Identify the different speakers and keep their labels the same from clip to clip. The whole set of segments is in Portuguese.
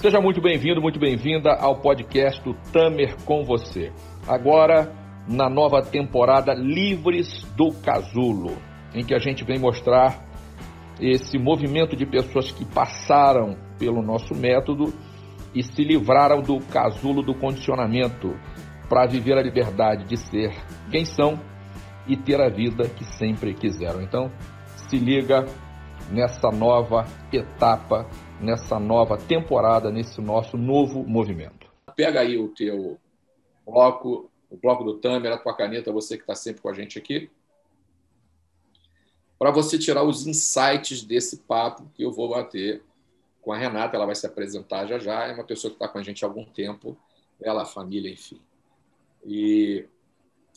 Speaker 1: Seja muito bem-vindo, muito bem-vinda ao podcast do Tamer com você. Agora, na nova temporada Livres do Casulo, em que a gente vem mostrar esse movimento de pessoas que passaram pelo nosso método e se livraram do casulo do condicionamento para viver a liberdade de ser quem são e ter a vida que sempre quiseram. Então, se liga nessa nova etapa nessa nova temporada, nesse nosso novo movimento.
Speaker 2: Pega aí o teu bloco, o bloco do Tamer, a tua caneta, você que está sempre com a gente aqui, para você tirar os insights desse papo que eu vou bater com a Renata. Ela vai se apresentar já já. É uma pessoa que está com a gente há algum tempo, ela, a família, enfim. E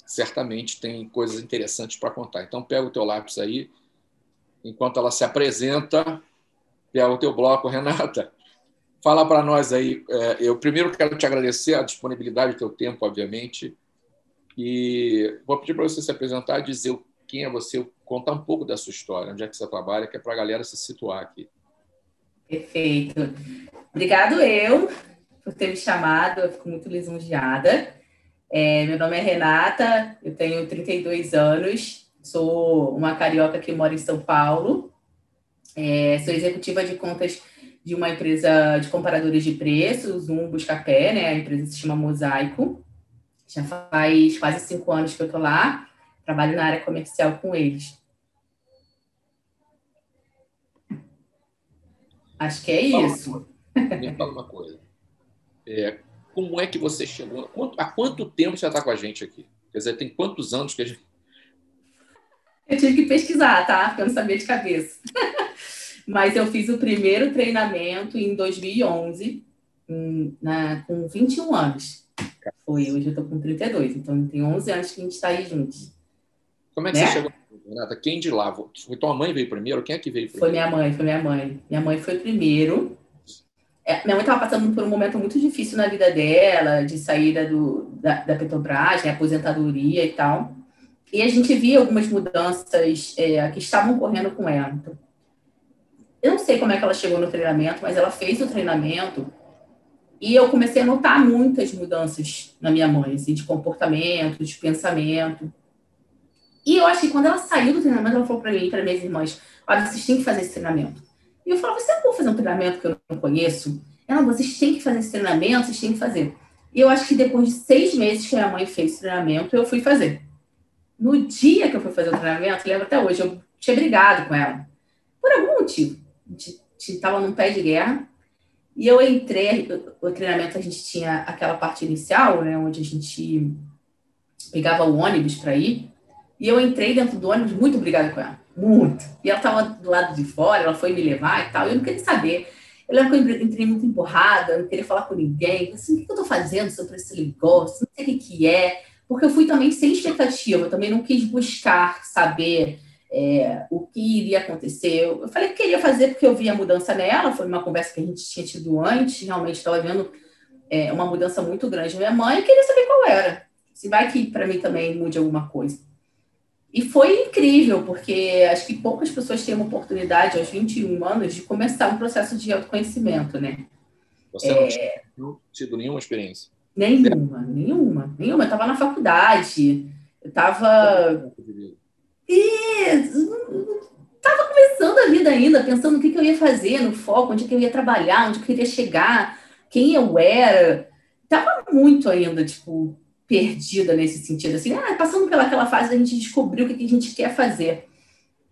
Speaker 2: certamente tem coisas interessantes para contar. Então, pega o teu lápis aí, enquanto ela se apresenta que é o teu bloco, Renata. Fala para nós aí. É, eu primeiro quero te agradecer a disponibilidade do teu tempo, obviamente, e vou pedir para você se apresentar dizer quem é você, contar um pouco da sua história, onde é que você trabalha, que é para a galera se situar aqui.
Speaker 3: Perfeito. Obrigado eu por ter me chamado, eu fico muito lisonjeada. É, meu nome é Renata, eu tenho 32 anos, sou uma carioca que mora em São Paulo, é, sou executiva de contas de uma empresa de comparadores de preços, um Buscapé, né? A empresa se chama Mosaico. Já faz quase cinco anos que eu estou lá. Trabalho na área comercial com eles. Acho que é isso.
Speaker 2: Me fala uma coisa. É, como é que você chegou? Há quanto tempo você está com a gente aqui? Quer dizer, tem quantos anos que a gente.
Speaker 3: Eu tive que pesquisar, tá? Porque eu não sabia de cabeça. Mas eu fiz o primeiro treinamento em 2011, em, na, com 21 anos. Foi, hoje eu tô com 32, então tem 11 anos que a gente está aí juntos.
Speaker 2: Como é que né? você chegou, Renata? Quem de lá? Foi tua mãe veio primeiro? Quem é que veio primeiro?
Speaker 3: Foi minha mãe, foi minha mãe. Minha mãe foi primeiro. É, minha mãe estava passando por um momento muito difícil na vida dela, de saída do, da, da Petrobras, né, aposentadoria e tal. E a gente via algumas mudanças é, que estavam ocorrendo com ela. Eu não sei como é que ela chegou no treinamento, mas ela fez o treinamento e eu comecei a notar muitas mudanças na minha mãe, assim, de comportamento, de pensamento. E eu acho que quando ela saiu do treinamento, ela falou para mim, para minhas irmãs: olha, vocês têm que fazer esse treinamento. E eu falava: você não vou fazer um treinamento que eu não conheço? Ela, vocês têm que fazer esse treinamento, vocês têm que fazer. E eu acho que depois de seis meses que a minha mãe fez o treinamento, eu fui fazer. No dia que eu fui fazer o treinamento, lembro até hoje, eu tinha brigado com ela. Por algum motivo estava num pé de guerra. E eu entrei, o treinamento a gente tinha aquela parte inicial, né, onde a gente pegava o ônibus para ir. E eu entrei dentro do ônibus muito obrigada com ela, muito. E ela estava do lado de fora, ela foi me levar e tal. E eu não queria saber. Eu lembro que eu entrei muito empurrada, não queria falar com ninguém. Assim, o que eu estou fazendo sobre esse negócio? Não sei o que é. Porque eu fui também sem expectativa, eu também não quis buscar saber é, o que iria acontecer. Eu falei que queria fazer porque eu vi a mudança nela, foi uma conversa que a gente tinha tido antes, realmente estava vendo é, uma mudança muito grande na minha mãe e queria saber qual era. Se vai que para mim também mude alguma coisa. E foi incrível, porque acho que poucas pessoas têm uma oportunidade aos 21 anos de começar um processo de autoconhecimento, né?
Speaker 2: Você não é. tinha tido nenhuma experiência?
Speaker 3: Nenhuma, nenhuma, nenhuma. Eu estava na faculdade, eu estava e estava começando a vida ainda, pensando no que, que, eu ia fazer, no foco, onde que eu ia trabalhar, onde eu queria chegar, quem eu era. Tava muito ainda, tipo, perdida nesse sentido, assim, ah, passando pelaquela fase a gente descobriu o que, que a gente quer fazer.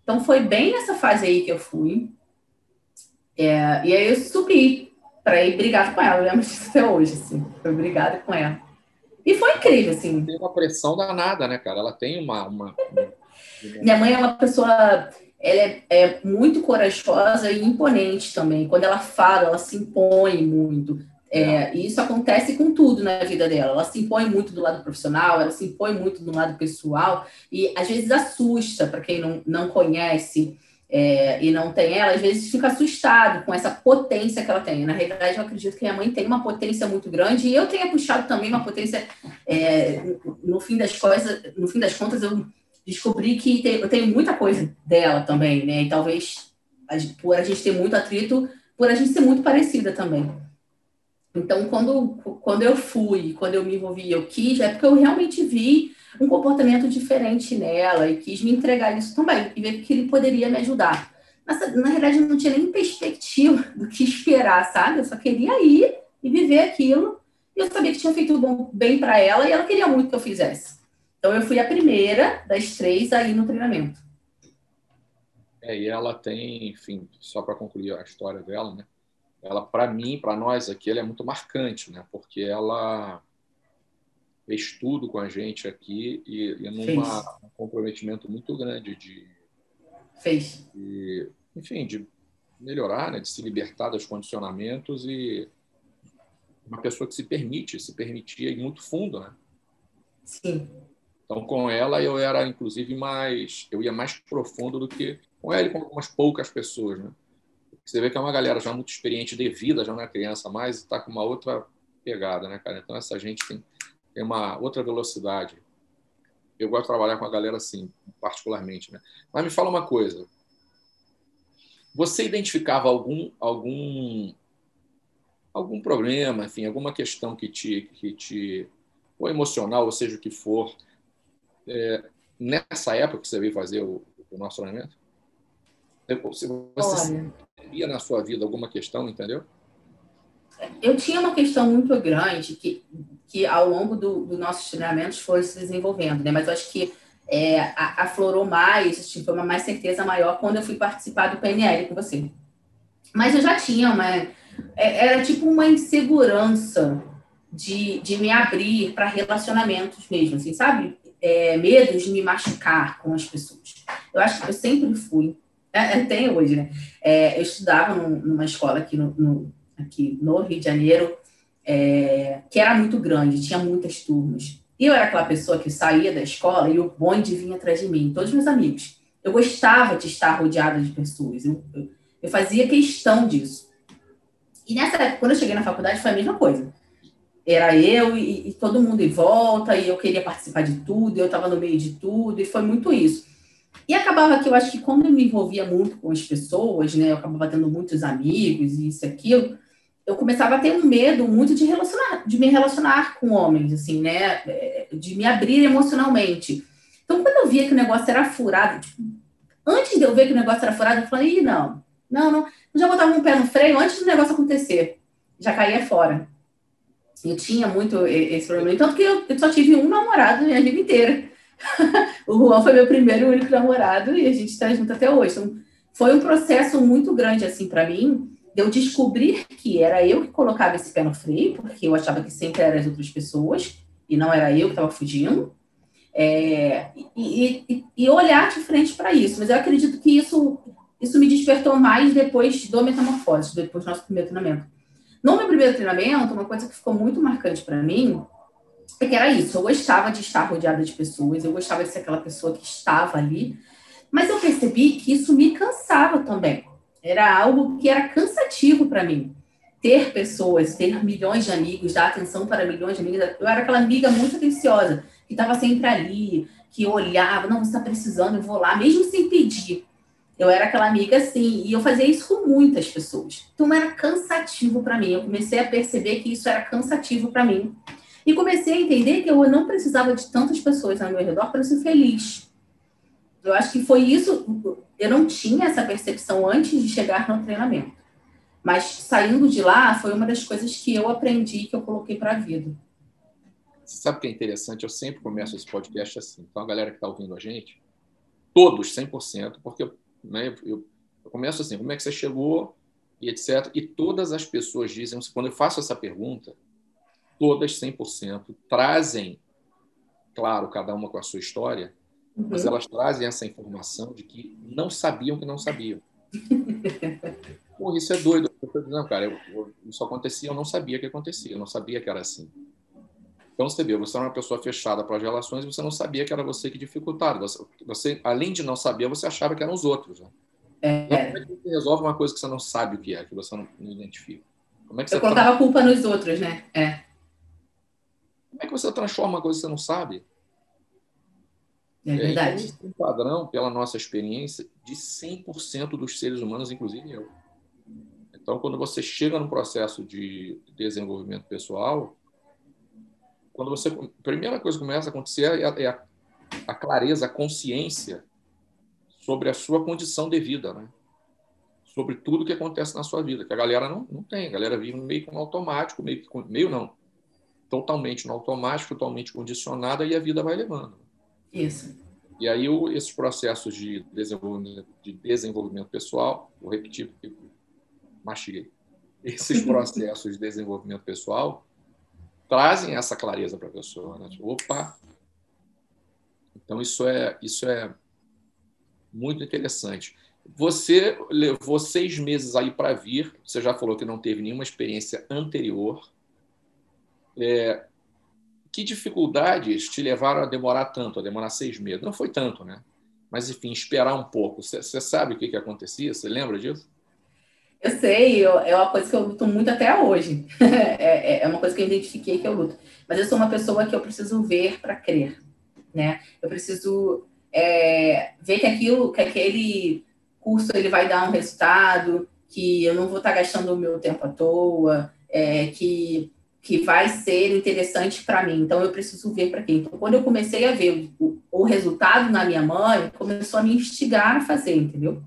Speaker 3: Então foi bem nessa fase aí que eu fui. É, e aí eu subi para ir brigar com ela, eu lembro disso até hoje, assim. Foi brigada com ela. E foi incrível, assim.
Speaker 2: Tem uma pressão danada, né, cara? Ela tem uma, uma,
Speaker 3: minha mãe é uma pessoa, ela é, é, muito corajosa e imponente também. Quando ela fala, ela se impõe muito. É, e isso acontece com tudo na vida dela. Ela se impõe muito do lado profissional, ela se impõe muito do lado pessoal e às vezes assusta para quem não, não conhece é, e não tem ela, às vezes fica assustado com essa potência que ela tem. Na realidade, eu acredito que a mãe tem uma potência muito grande e eu tenho puxado também uma potência. É, no fim das coisas, no fim das contas, eu descobri que tem, eu tenho muita coisa dela também, né? E talvez por a gente ter muito atrito, por a gente ser muito parecida também. Então, quando, quando eu fui, quando eu me envolvi, eu quis, é porque eu realmente vi um comportamento diferente nela e quis me entregar isso também e ver que ele poderia me ajudar. Mas, na realidade, eu não tinha nem perspectiva do que esperar, sabe? Eu só queria ir e viver aquilo. E eu sabia que tinha feito bom, bem para ela e ela queria muito que eu fizesse. Então, eu fui a primeira das três aí no treinamento.
Speaker 2: É, e ela tem, enfim, só para concluir a história dela, né? Ela, para mim, para nós aqui, ela é muito marcante, né? Porque ela fez tudo com a gente aqui e, e num comprometimento muito grande de,
Speaker 3: fez,
Speaker 2: de, enfim, de melhorar, né? De se libertar dos condicionamentos e uma pessoa que se permite, se permitia ir muito fundo, né?
Speaker 3: Sim.
Speaker 2: Então, com ela, eu era, inclusive, mais. Eu ia mais profundo do que com ela e com algumas poucas pessoas, né? Você vê que é uma galera já muito experiente de vida, já não é criança mais, está com uma outra pegada, né, cara? Então, essa gente tem, tem uma outra velocidade. Eu gosto de trabalhar com a galera assim, particularmente, né? Mas me fala uma coisa. Você identificava algum algum algum problema, enfim, alguma questão que te que te ou emocional, ou seja o que for, é, nessa época que você veio fazer o, o nosso treinamento? Se você via na sua vida alguma questão, entendeu?
Speaker 3: Eu tinha uma questão muito grande que, que ao longo dos do nossos treinamentos foi se desenvolvendo, né? Mas eu acho que é, aflorou mais, assim, foi uma mais certeza maior quando eu fui participar do PNL com você. Mas eu já tinha uma. É, era tipo uma insegurança de, de me abrir para relacionamentos mesmo, assim, sabe? É, medo de me machucar com as pessoas. Eu acho que eu sempre fui é, é, tem hoje, né? É, eu estudava num, numa escola aqui no, no, aqui no Rio de Janeiro, é, que era muito grande, tinha muitas turmas. E eu era aquela pessoa que saía da escola e o bonde vinha atrás de mim, todos meus amigos. Eu gostava de estar rodeada de pessoas, eu, eu, eu fazia questão disso. E nessa época, quando eu cheguei na faculdade, foi a mesma coisa. Era eu e, e todo mundo em volta, e eu queria participar de tudo, eu estava no meio de tudo, e foi muito isso. E acabava que eu acho que quando eu me envolvia muito com as pessoas, né, eu acabava tendo muitos amigos e isso aquilo, eu começava a ter um medo muito de relacionar, de me relacionar com homens, assim, né, é, de me abrir emocionalmente. Então, quando eu via que o negócio era furado, tipo, antes de eu ver que o negócio era furado, eu falei, Ih, não, não, não, eu já botava um pé no freio antes do negócio acontecer, já caía fora. Eu tinha muito esse problema, tanto que eu, só tive um namorado na minha vida inteira. o Juan foi meu primeiro e único namorado e a gente está junto até hoje. Então, foi um processo muito grande assim para mim, de eu descobrir que era eu que colocava esse pé no freio, porque eu achava que sempre eram as outras pessoas e não era eu que estava fugindo. É, e, e, e, olhar de frente para isso. Mas eu acredito que isso, isso me despertou mais depois do metamorfose, depois do nosso primeiro treinamento. No meu primeiro treinamento, uma coisa que ficou muito marcante para mim é que era isso. Eu gostava de estar rodeada de pessoas, eu gostava de ser aquela pessoa que estava ali, mas eu percebi que isso me cansava também. Era algo que era cansativo para mim. Ter pessoas, ter milhões de amigos, dar atenção para milhões de amigos. Eu era aquela amiga muito atenciosa, que estava sempre ali, que olhava, não, você está precisando, eu vou lá, mesmo sem pedir. Eu era aquela amiga assim, e eu fazia isso com muitas pessoas. Então era cansativo para mim. Eu comecei a perceber que isso era cansativo para mim. E comecei a entender que eu não precisava de tantas pessoas ao meu redor para ser feliz. Eu acho que foi isso. Eu não tinha essa percepção antes de chegar no treinamento. Mas saindo de lá, foi uma das coisas que eu aprendi que eu coloquei para a vida.
Speaker 2: Sabe o que é interessante? Eu sempre começo esse podcast assim. Então, a galera que está ouvindo a gente, todos, 100%, porque né, eu, eu começo assim: como é que você chegou e etc. E todas as pessoas dizem, quando eu faço essa pergunta, todas 100%, trazem, claro, cada uma com a sua história, uhum. mas elas trazem essa informação de que não sabiam que não sabiam. Pô, isso é doido. Eu estou dizendo, cara, eu, eu, isso acontecia, eu não sabia que acontecia, eu não sabia que era assim. Então você vê, você era uma pessoa fechada para as relações e você não sabia que era você que dificultava. Você, você, além de não saber, você achava que eram os outros. Né? É. Então, como é que você resolve uma coisa que você não sabe o que é, que você não, não identifica?
Speaker 3: Como é que você eu colocava a culpa nos outros, né? É.
Speaker 2: Como é que você transforma uma coisa que você não sabe?
Speaker 3: É verdade.
Speaker 2: um padrão, pela nossa experiência, de 100% dos seres humanos, inclusive eu. Então, quando você chega no processo de desenvolvimento pessoal, quando você a primeira coisa que começa a acontecer é a, é a, clareza, a consciência sobre a sua condição de vida, né? sobre tudo que acontece na sua vida, que a galera não, não tem, a galera vive meio que no automático, meio, meio não, totalmente no automático, totalmente condicionada e a vida vai levando.
Speaker 3: Isso.
Speaker 2: E aí o, esses processos de desenvolvimento, de desenvolvimento pessoal, vou repetir porque mastiguei, esses processos de desenvolvimento pessoal trazem essa clareza para a pessoa. Né? Tipo, opa! Então isso é, isso é muito interessante. Você levou seis meses aí para vir, você já falou que não teve nenhuma experiência anterior. É, que dificuldades te levaram a demorar tanto, a demorar seis meses? Não foi tanto, né? Mas, enfim, esperar um pouco. Você, sabe o que, que acontecia? Você lembra disso?
Speaker 3: Eu sei, eu, é uma coisa que eu luto muito até hoje. É, é, é uma coisa que eu identifiquei que eu luto. Mas eu sou uma pessoa que eu preciso ver para crer, né? Eu preciso é, ver que aquilo, que aquele curso ele vai dar um resultado, que eu não vou estar gastando o meu tempo à toa, é, que, que vai ser interessante para mim. Então, eu preciso ver para quem. Então, quando eu comecei a ver o, o, resultado na minha mãe, começou a me instigar a fazer, entendeu?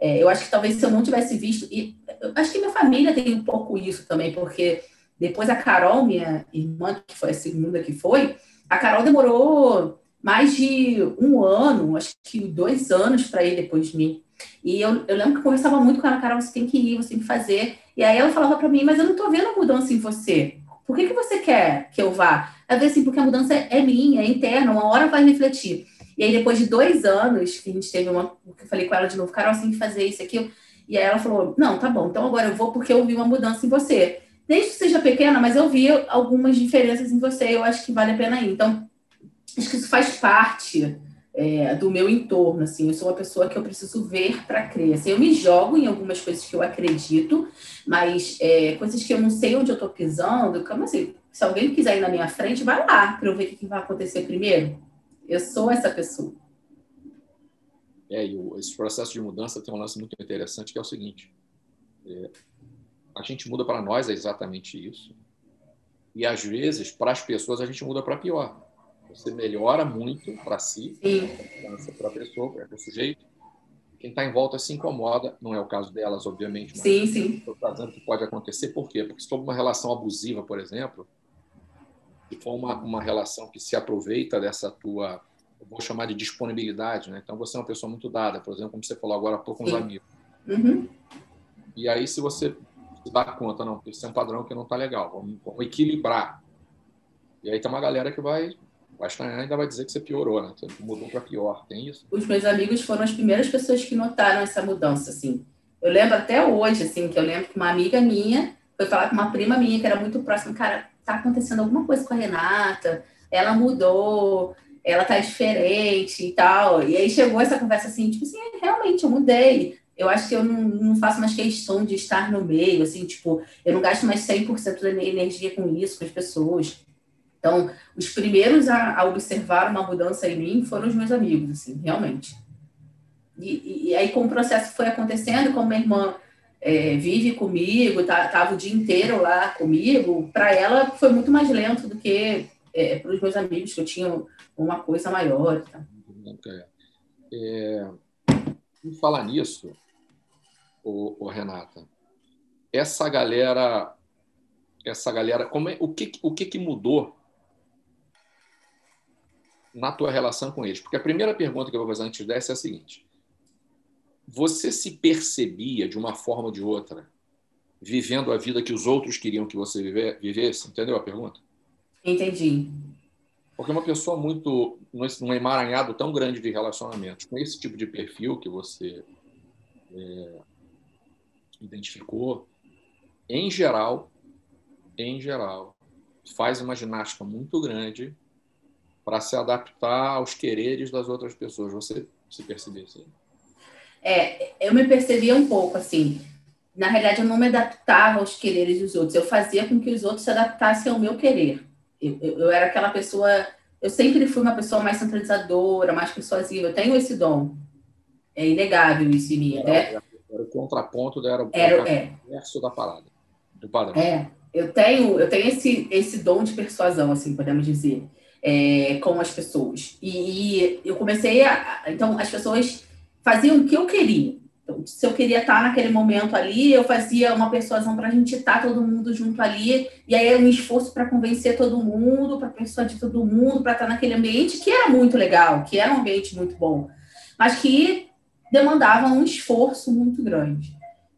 Speaker 3: É, eu acho que talvez se eu não tivesse visto, e acho que minha família tem um pouco isso também, porque depois a Carol, minha irmã, que foi a segunda que foi, a Carol demorou mais de um ano, acho que dois anos para ir depois de mim. E eu, eu lembro que eu conversava muito com ela, Carol, você tem que ir, você tem que fazer. E aí ela falava para mim, mas eu não estou vendo a mudança em você. Por que, que você quer que eu vá? Ela disse assim, porque a mudança é minha, é interna, uma hora vai refletir. E aí, depois de dois anos, que a gente teve uma. Eu falei com ela de novo, Carol, você tem que fazer isso, aquilo. E aí ela falou: Não, tá bom, então agora eu vou porque eu vi uma mudança em você. Desde que seja pequena, mas eu vi algumas diferenças em você, eu acho que vale a pena ir. Então, acho que isso faz parte é, do meu entorno, assim, eu sou uma pessoa que eu preciso ver para crer, assim, eu me jogo em algumas coisas que eu acredito, mas é, coisas que eu não sei onde eu estou pisando, como assim, se alguém quiser ir na minha frente, vai lá para eu ver o que vai acontecer primeiro. Eu sou essa pessoa.
Speaker 2: É, e o, esse processo de mudança tem um lance muito interessante que é o seguinte: é, a gente muda para nós é exatamente isso, e às vezes para as pessoas a gente muda para pior. Você melhora muito para si, para a pessoa, para o sujeito. Quem está em volta se incomoda, não é o caso delas, obviamente. Mas
Speaker 3: sim, sim.
Speaker 2: Estou trazendo que pode acontecer, por quê? Porque se for uma relação abusiva, por exemplo, se for uma, uma relação que se aproveita dessa tua, vou chamar de disponibilidade, né? Então você é uma pessoa muito dada, por exemplo, como você falou agora há pouco com os amigos.
Speaker 3: Uhum.
Speaker 2: E aí, se você se dá conta, não, esse é um padrão que não está legal, vamos, vamos equilibrar. E aí tem uma galera que vai o Einstein ainda vai dizer que você piorou, né? Você mudou para pior, tem isso?
Speaker 3: Os meus amigos foram as primeiras pessoas que notaram essa mudança, assim. Eu lembro até hoje, assim, que eu lembro que uma amiga minha foi falar com uma prima minha que era muito próxima, cara, tá acontecendo alguma coisa com a Renata, ela mudou, ela tá diferente e tal. E aí chegou essa conversa assim, tipo assim, é, realmente, eu mudei. Eu acho que eu não, não faço mais questão de estar no meio, assim, tipo, eu não gasto mais 100% da energia com isso, com as pessoas. Então, os primeiros a, a, observar uma mudança em mim foram os meus amigos, assim, realmente. E, e, e aí, como o processo foi acontecendo, como minha irmã é, vive comigo, tá, tava o dia inteiro lá comigo, para ela foi muito mais lento do que é, para os meus amigos, que eu tinha uma coisa maior. Tá?
Speaker 2: É, falar nisso, ô, ô, Renata, essa galera, essa galera, como é, o que o que, que mudou na tua relação com eles? Porque a primeira pergunta que eu vou fazer antes dessa é a seguinte: você se percebia de uma forma ou de outra vivendo a vida que os outros queriam que você vivesse? Entendeu a pergunta?
Speaker 3: Entendi.
Speaker 2: Porque uma pessoa muito num emaranhado tão grande de relacionamentos, com esse tipo de perfil que você é, identificou, em geral, em geral, faz uma ginástica muito grande para se adaptar aos quereres das outras pessoas. Você se percebeu assim?
Speaker 3: É, eu me percebia um pouco assim. Na realidade, eu não me adaptava aos quereres dos outros. Eu fazia com que os outros se adaptassem ao meu querer. Eu, eu, eu era aquela pessoa. Eu sempre fui uma pessoa mais centralizadora, mais persuasiva. Eu tenho esse dom. É inegável isso em mim, né?
Speaker 2: Era o contraponto era o
Speaker 3: era, é.
Speaker 2: verso da parada, do padrão.
Speaker 3: É, eu tenho, eu tenho esse, esse dom de persuasão, assim, podemos dizer, é, com as pessoas. E, e, eu comecei a. Então, as pessoas faziam o que eu queria. Então, se eu queria estar naquele momento ali, eu fazia uma persuasão para a gente estar todo mundo junto ali, e aí era um esforço para convencer todo mundo, para persuadir todo mundo, para estar naquele ambiente que era muito legal, que era um ambiente muito bom, mas que demandava um esforço muito grande.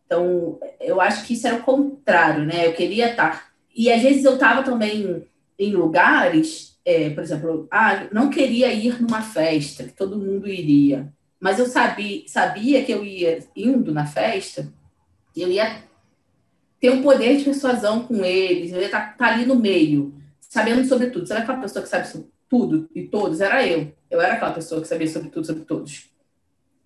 Speaker 3: Então, eu acho que isso era o contrário, né? Eu queria estar. E às vezes eu estava também em lugares, é, por exemplo, ah, não queria ir numa festa, que todo mundo iria mas eu sabia, sabia que eu ia indo na festa, eu ia ter um poder de persuasão com eles, eu ia estar, estar ali no meio, sabendo sobre tudo. Sabe aquela pessoa que sabe sobre tudo e todos? Era eu. Eu era aquela pessoa que sabia sobre tudo, sobre todos.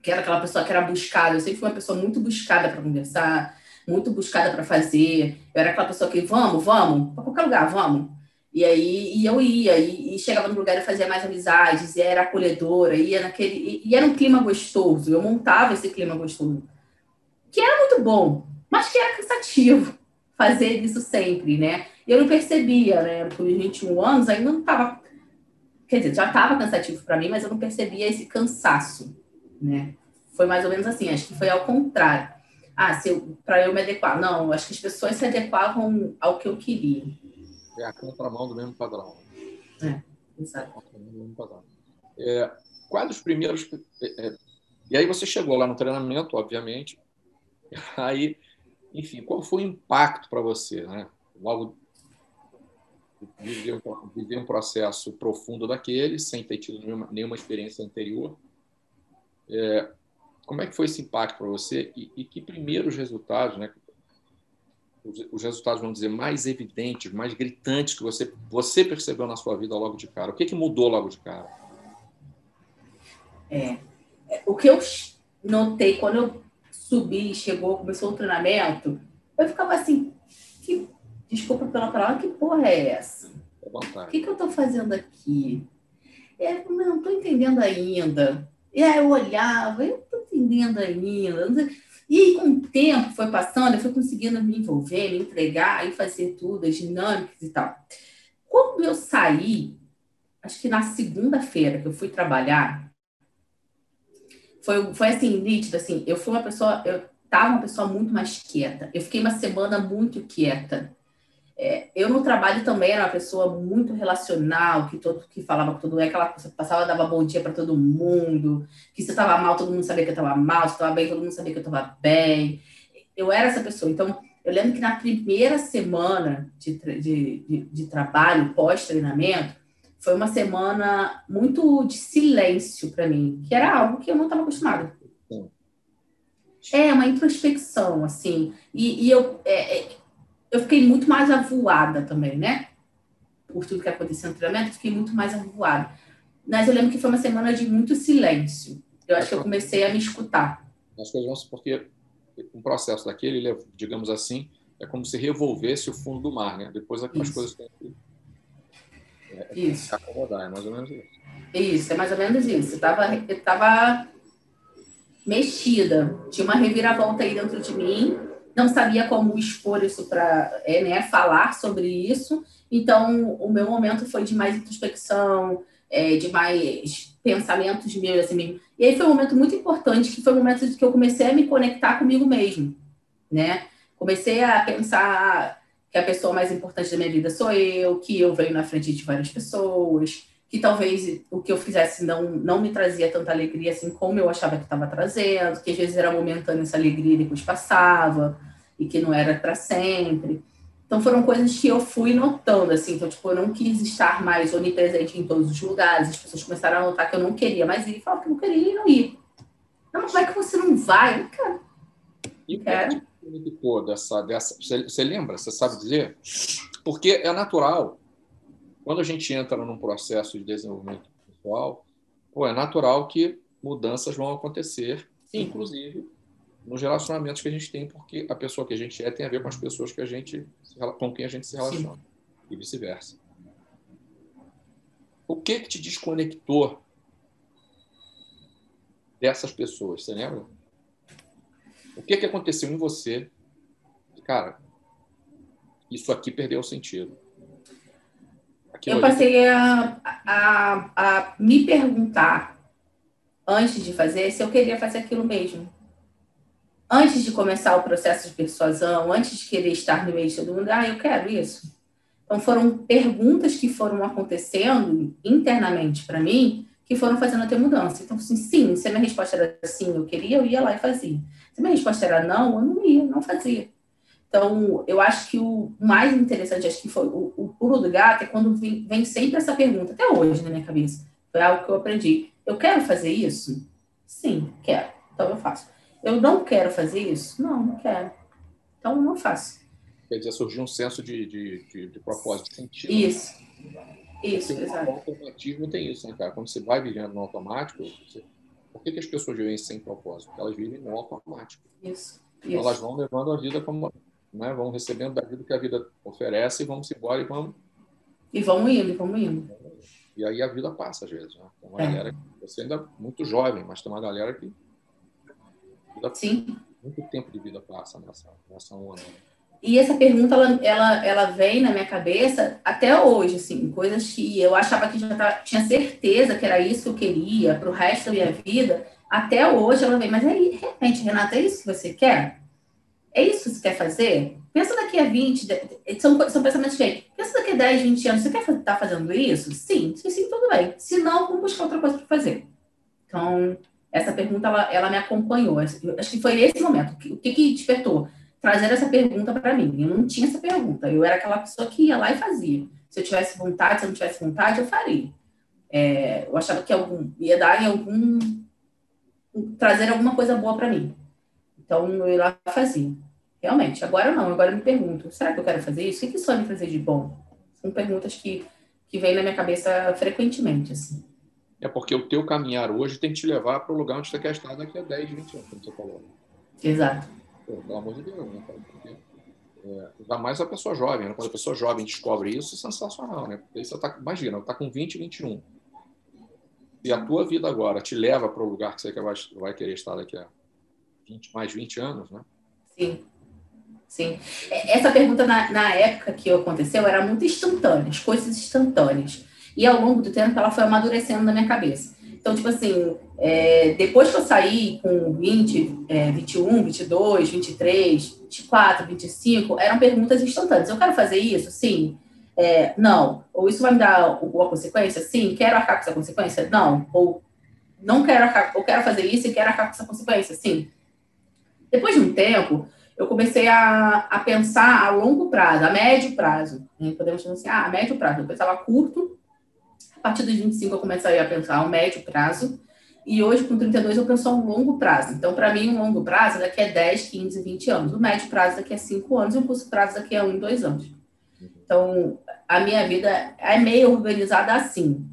Speaker 3: Que era aquela pessoa que era buscada. Eu sempre fui uma pessoa muito buscada para conversar, muito buscada para fazer. Eu era aquela pessoa que, vamos, vamos, para qualquer lugar, vamos. E aí e eu ia, e, e, chegava no lugar e fazia mais amizades, e era acolhedora, ia naquele. E, e, era um clima gostoso, eu montava esse clima gostoso. Que era muito bom, mas que era cansativo fazer isso sempre, né? Eu não percebia, né? Com 21 anos ainda não estava. Quer dizer, já estava cansativo para mim, mas eu não percebia esse cansaço, né? Foi mais ou menos assim, acho que foi ao contrário. Ah, para eu me adequar. Não, acho que as pessoas se adequavam ao que eu queria.
Speaker 2: É a contramão do mesmo padrão.
Speaker 3: É, exato.
Speaker 2: É, quais os primeiros. É, é, e aí você chegou lá no treinamento, obviamente. Aí, enfim, qual foi o impacto para você, né? Logo viver um, viver um processo profundo daquele, sem ter tido nenhuma, nenhuma experiência anterior. É, como é que foi esse impacto para você e, e, que primeiros resultados, né? Os resultados, vamos dizer, mais evidentes, mais gritantes que você, você percebeu na sua vida logo de cara? O que, que mudou logo de cara?
Speaker 3: É, é o que eu notei quando eu subi, chegou, começou o treinamento, eu ficava assim, que, desculpa pela palavra, que porra é essa? O que, que eu estou fazendo aqui? É, não estou entendendo ainda. E aí eu olhava, eu estou entendendo ainda. Não sei. E aí, com o tempo foi passando, eu fui conseguindo me envolver, me entregar e fazer tudo, as dinâmicas e tal. Quando eu saí, acho que na segunda-feira que eu fui trabalhar, foi, foi assim, nítido, assim, eu fui uma pessoa, eu estava uma pessoa muito mais quieta. Eu fiquei uma semana muito quieta. É, eu no trabalho também era uma pessoa muito relacional, que todo que falava com todo mundo, aquela coisa que passava, dava bom dia para todo mundo, que se eu estava mal, todo mundo sabia que eu estava mal, se eu estava bem, todo mundo sabia que eu estava bem. Eu era essa pessoa. Então, eu lembro que na primeira semana de, de, de, de trabalho, pós-treinamento, foi uma semana muito de silêncio para mim, que era algo que eu não estava acostumada. É, uma introspecção, assim. E, e eu. É, é, eu fiquei muito mais avoada também, né? Por tudo que aconteceu no treinamento, fiquei muito mais avoada. Mas eu lembro que foi uma semana de muito silêncio. Eu acho que eu comecei a me escutar.
Speaker 2: As coisas vão porque um processo daquele, digamos assim, é como se revolvesse o fundo do mar, né? Depois as isso. coisas têm que
Speaker 3: é, é isso. se
Speaker 2: acomodar, é mais ou menos isso.
Speaker 3: Isso, é mais ou menos isso. Eu estava eu tava mexida, tinha uma reviravolta aí dentro de mim não sabia como expor isso para é, né, falar sobre isso. Então, o meu momento foi de mais introspecção, é, de mais pensamentos meus, assim E aí foi um momento muito importante, que foi o um momento que eu comecei a me conectar comigo mesmo, né? Comecei a pensar que a pessoa mais importante da minha vida sou eu, que eu venho na frente de várias pessoas, que talvez o que eu fizesse não, não me trazia tanta alegria assim como eu achava que estava trazendo, que às vezes era momentânea essa alegria e depois passava, e que não era para sempre. Então foram coisas que eu fui notando, assim, então, tipo, eu não quis estar mais onipresente em todos os lugares, as pessoas começaram a notar que eu não queria mais ir, falaram que não queria e não ir. Não, como é que você não vai? Eu não quero.
Speaker 2: E quero. dessa, dessa, você, você lembra? Você sabe dizer? Porque é natural quando a gente entra num processo de desenvolvimento pessoal, pô, é natural que mudanças vão acontecer, inclusive nos relacionamentos que a gente tem, porque a pessoa que a gente é tem a ver com as pessoas que a gente com quem a gente se relaciona Sim. e vice-versa. O que que te desconectou dessas pessoas? Você lembra? O que, que aconteceu em você? Cara, isso aqui perdeu o sentido.
Speaker 3: Eu passei a, a, a me perguntar antes de fazer se eu queria fazer aquilo mesmo. Antes de começar o processo de persuasão, antes de querer estar no meio de todo mundo, ah, eu quero isso. Então foram perguntas que foram acontecendo internamente para mim que foram fazendo até mudança. Então, assim, sim, se a minha resposta era sim, eu queria, eu ia lá e fazia. Se a minha resposta era não, eu não ia, não fazia. Então, eu acho que o mais interessante, acho que foi o, o pulo do gato, é quando vem, vem, sempre essa pergunta, até hoje na minha cabeça. Foi algo que eu aprendi. Eu quero fazer isso? Sim, quero. Então, eu faço. Eu não quero fazer isso? Não, não quero. Então, não faço.
Speaker 2: Quer dizer, surgiu um senso de, de, de, de propósito, de sentido.
Speaker 3: Isso. Isso, Porque exato. O
Speaker 2: tem isso, né, cara? Quando você vai vivendo no automático, você... por que, que as pessoas vivem sem propósito? Porque elas vivem no automático.
Speaker 3: Isso.
Speaker 2: Então, elas vão levando a vida como. Né, vão recebendo da vida que a vida oferece e vamos embora e vamos.
Speaker 3: E vamos indo, vamos indo.
Speaker 2: E aí a vida passa, às vezes. Né? Tem uma é. galera. Você ainda é muito jovem, mas tem uma galera que.
Speaker 3: Sim.
Speaker 2: Muito tempo de vida passa nessa, nessa onda.
Speaker 3: E essa pergunta, ela, ela, ela vem na minha cabeça até hoje, assim, coisas que eu achava que já tava, tinha certeza que era isso que eu queria para o resto da minha vida. Até hoje ela vem, mas aí, repente, Renata, é isso que você quer? É isso que você quer fazer? Pensa daqui a 20, são, são pensamentos que pensa daqui a 10, 20 anos, você quer estar tá fazendo isso? Sim, sim, sim, tudo bem. Se não, vamos buscar outra coisa para fazer. Então, essa pergunta, ela, ela me acompanhou. Acho que foi esse momento. O que, que despertou? trazer essa pergunta para mim. Eu não tinha essa pergunta. Eu era aquela pessoa que ia lá e fazia. Se eu tivesse vontade, se eu não tivesse vontade, eu faria. É, eu achava que algum, ia dar em algum. trazer alguma coisa boa para mim. Então, eu ia lá e fazia. Realmente. Agora não. Agora eu me pergunto: será que eu quero fazer isso? O que isso vai me trazer de bom? São perguntas que, que vêm na minha cabeça frequentemente. Assim.
Speaker 2: É porque o teu caminhar hoje tem que te levar para o lugar onde você quer estar daqui a 10, 20 anos, como você falou.
Speaker 3: Exato.
Speaker 2: Pô, pelo amor de Deus, né, cara? Porque, é, ainda mais a pessoa jovem, né? Quando a pessoa jovem descobre isso, é sensacional, né? Porque você tá, imagina, tá com 20, 21. E a tua vida agora te leva para o lugar que você vai, vai querer estar daqui a 20, mais 20 anos, né?
Speaker 3: Sim. Sim. É, essa pergunta, na, na época que aconteceu, era muito instantânea, as coisas instantâneas. E ao longo do tempo, ela foi amadurecendo na minha cabeça. Então, tipo assim, é, depois que eu saí com 20, é, 21, 22, 23, 24, 25, eram perguntas instantâneas. Eu quero fazer isso? Sim. É, não. Ou isso vai me dar alguma consequência? Sim. Quero arcar com essa consequência? Não. Ou não quero arcar, ou quero fazer isso e quero arcar com essa consequência? Sim. Depois de um tempo, eu comecei a, a pensar a longo prazo, a médio prazo. Podemos dizer assim, ah, a médio prazo. Eu pensava curto, partir dos 25 eu comecei a pensar a médio prazo, e hoje com 32 eu penso a um longo prazo. Então, para mim, um longo prazo daqui a 10, 15, 20 anos. O médio prazo daqui a 5 anos e o curto prazo daqui a 1, 2 anos. Então, a minha vida é meio organizada assim.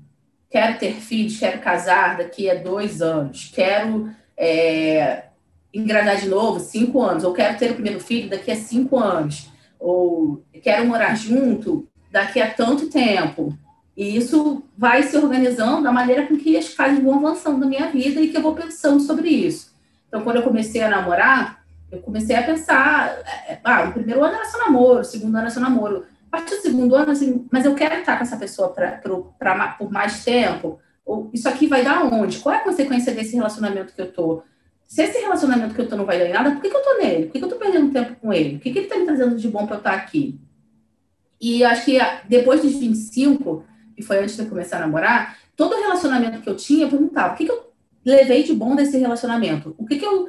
Speaker 3: Quero ter filhos, quero casar daqui a dois anos, quero é, engravidar de novo, cinco anos, ou quero ter o primeiro filho daqui a cinco anos, ou quero morar junto daqui a tanto tempo. E isso vai se organizando da maneira com que as fases vão avançando na minha vida e que eu vou pensando sobre isso. Então, quando eu comecei a namorar, eu comecei a pensar, é, ah, o primeiro ano era só namoro, o segundo ano era só namoro. A partir do segundo ano, assim, mas eu quero estar com essa pessoa pra, pra, pra por mais tempo. Ou isso aqui vai dar onde? Qual é a consequência desse relacionamento que eu tô? Se esse relacionamento que eu tô não vai dar em nada, por que, que eu tô nele? Por que, que eu tô perdendo tempo com ele? O que, que ele tá me trazendo de bom para eu estar aqui? E acho que depois dos 25, que foi antes de eu começar a namorar, todo relacionamento que eu tinha, eu perguntava, o que, que eu levei de bom desse relacionamento? O que, que eu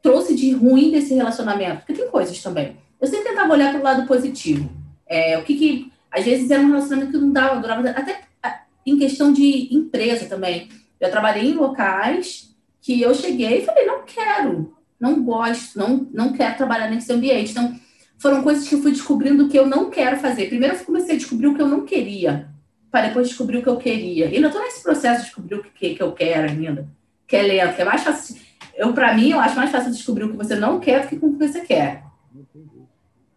Speaker 3: trouxe de ruim desse relacionamento? Porque tem coisas também. Eu sempre tentava olhar para o lado positivo. É, o que que... Às vezes era um relacionamento que não dava, durava... Até em questão de empresa também. Eu trabalhei em locais que eu cheguei e falei, não quero, não gosto, não, não quero trabalhar nesse ambiente. Então, foram coisas que eu fui descobrindo que eu não quero fazer. Primeiro, eu comecei a descobrir o que eu não queria para depois descobrir o que eu queria. E ainda estou nesse processo de descobrir o que, que eu quero ainda, que é lento, que é mais fácil. Eu, para mim, eu acho mais fácil descobrir o que você não quer do que o que você quer.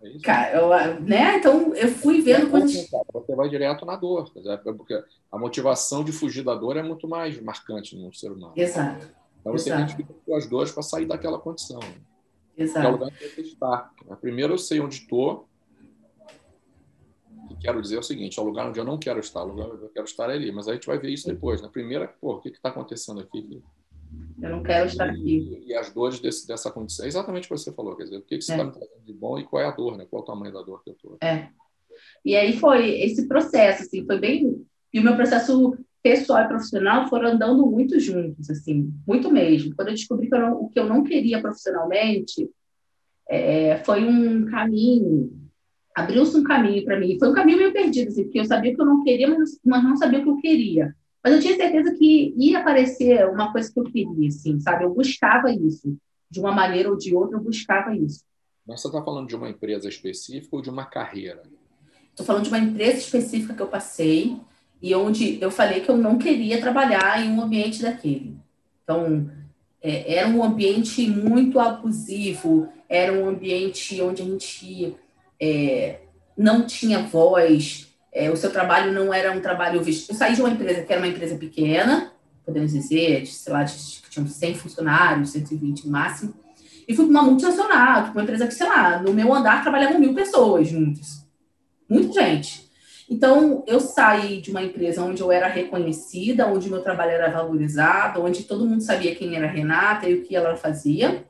Speaker 3: É Cara, eu, né? Então eu fui vendo
Speaker 2: quando. Você vai direto na dor, porque a motivação de fugir da dor é muito mais marcante no ser humano.
Speaker 3: Exato.
Speaker 2: Então você
Speaker 3: Exato.
Speaker 2: identifica as dores para sair daquela condição.
Speaker 3: Exato.
Speaker 2: É o lugar que eu estar. Primeiro eu sei onde estou. Quero dizer o seguinte: é o lugar onde eu não quero estar. O lugar onde eu quero estar é ali. Mas a gente vai ver isso depois. Na né? primeira, pô, o que está acontecendo aqui?
Speaker 3: Eu não quero estar
Speaker 2: aqui. E, e as dores desse, dessa condição. É exatamente o que você falou. Quer dizer, o que, que você está é. me trazendo de bom e qual é a dor, né? Qual é o tamanho da dor que eu estou?
Speaker 3: É. E aí foi esse processo, assim, foi bem. E o meu processo pessoal e profissional foram andando muito juntos, assim, muito mesmo. Quando eu descobri que eu não, o que eu não queria profissionalmente, é, foi um caminho, abriu-se um caminho para mim. Foi um caminho meio perdido, assim, porque eu sabia que eu não queria, mas, mas não sabia o que eu queria. Mas eu tinha certeza que ia aparecer uma coisa que eu queria, assim, sabe? Eu buscava isso. De uma maneira ou de outra, eu buscava isso.
Speaker 2: Mas você está falando de uma empresa específica ou de uma carreira?
Speaker 3: Estou falando de uma empresa específica que eu passei e onde eu falei que eu não queria trabalhar em um ambiente daquele. Então, é, era um ambiente muito abusivo, era um ambiente onde a gente é, não tinha voz, é, o seu trabalho não era um trabalho visto. Eu saí de uma empresa que era uma empresa pequena, podemos dizer, de, sei lá, que tinham 100 funcionários, 120 no máximo, e fui para uma multinacional, uma empresa que, sei lá, no meu andar trabalhavam mil pessoas juntas. Muita gente. Então, eu saí de uma empresa onde eu era reconhecida, onde meu trabalho era valorizado, onde todo mundo sabia quem era a Renata e o que ela fazia,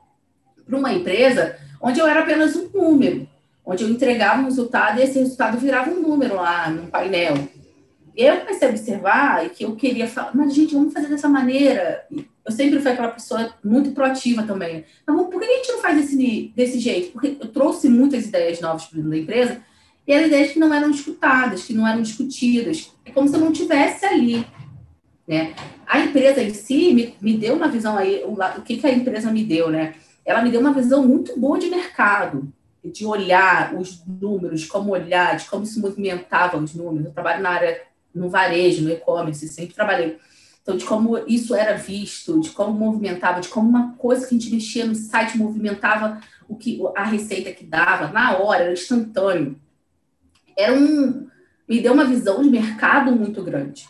Speaker 3: para uma empresa onde eu era apenas um número onde eu entregava um resultado e esse resultado virava um número lá no painel. Eu comecei a observar que eu queria falar, mas gente, vamos fazer dessa maneira. Eu sempre fui aquela pessoa muito proativa também. Mas por que a gente não faz desse, desse jeito? Porque eu trouxe muitas ideias novas para da empresa e eram ideias que não eram escutadas, que não eram discutidas. É como se eu não tivesse ali. Né? A empresa em si me, me deu uma visão aí, o, o que, que a empresa me deu, né? Ela me deu uma visão muito boa de mercado de olhar os números, como olhar, de como se movimentavam os números. Eu trabalho na área, no varejo, no e-commerce, sempre trabalhei. Então, de como isso era visto, de como movimentava, de como uma coisa que a gente mexia no site movimentava o que a receita que dava, na hora, era instantâneo. Era um. Me deu uma visão de mercado muito grande.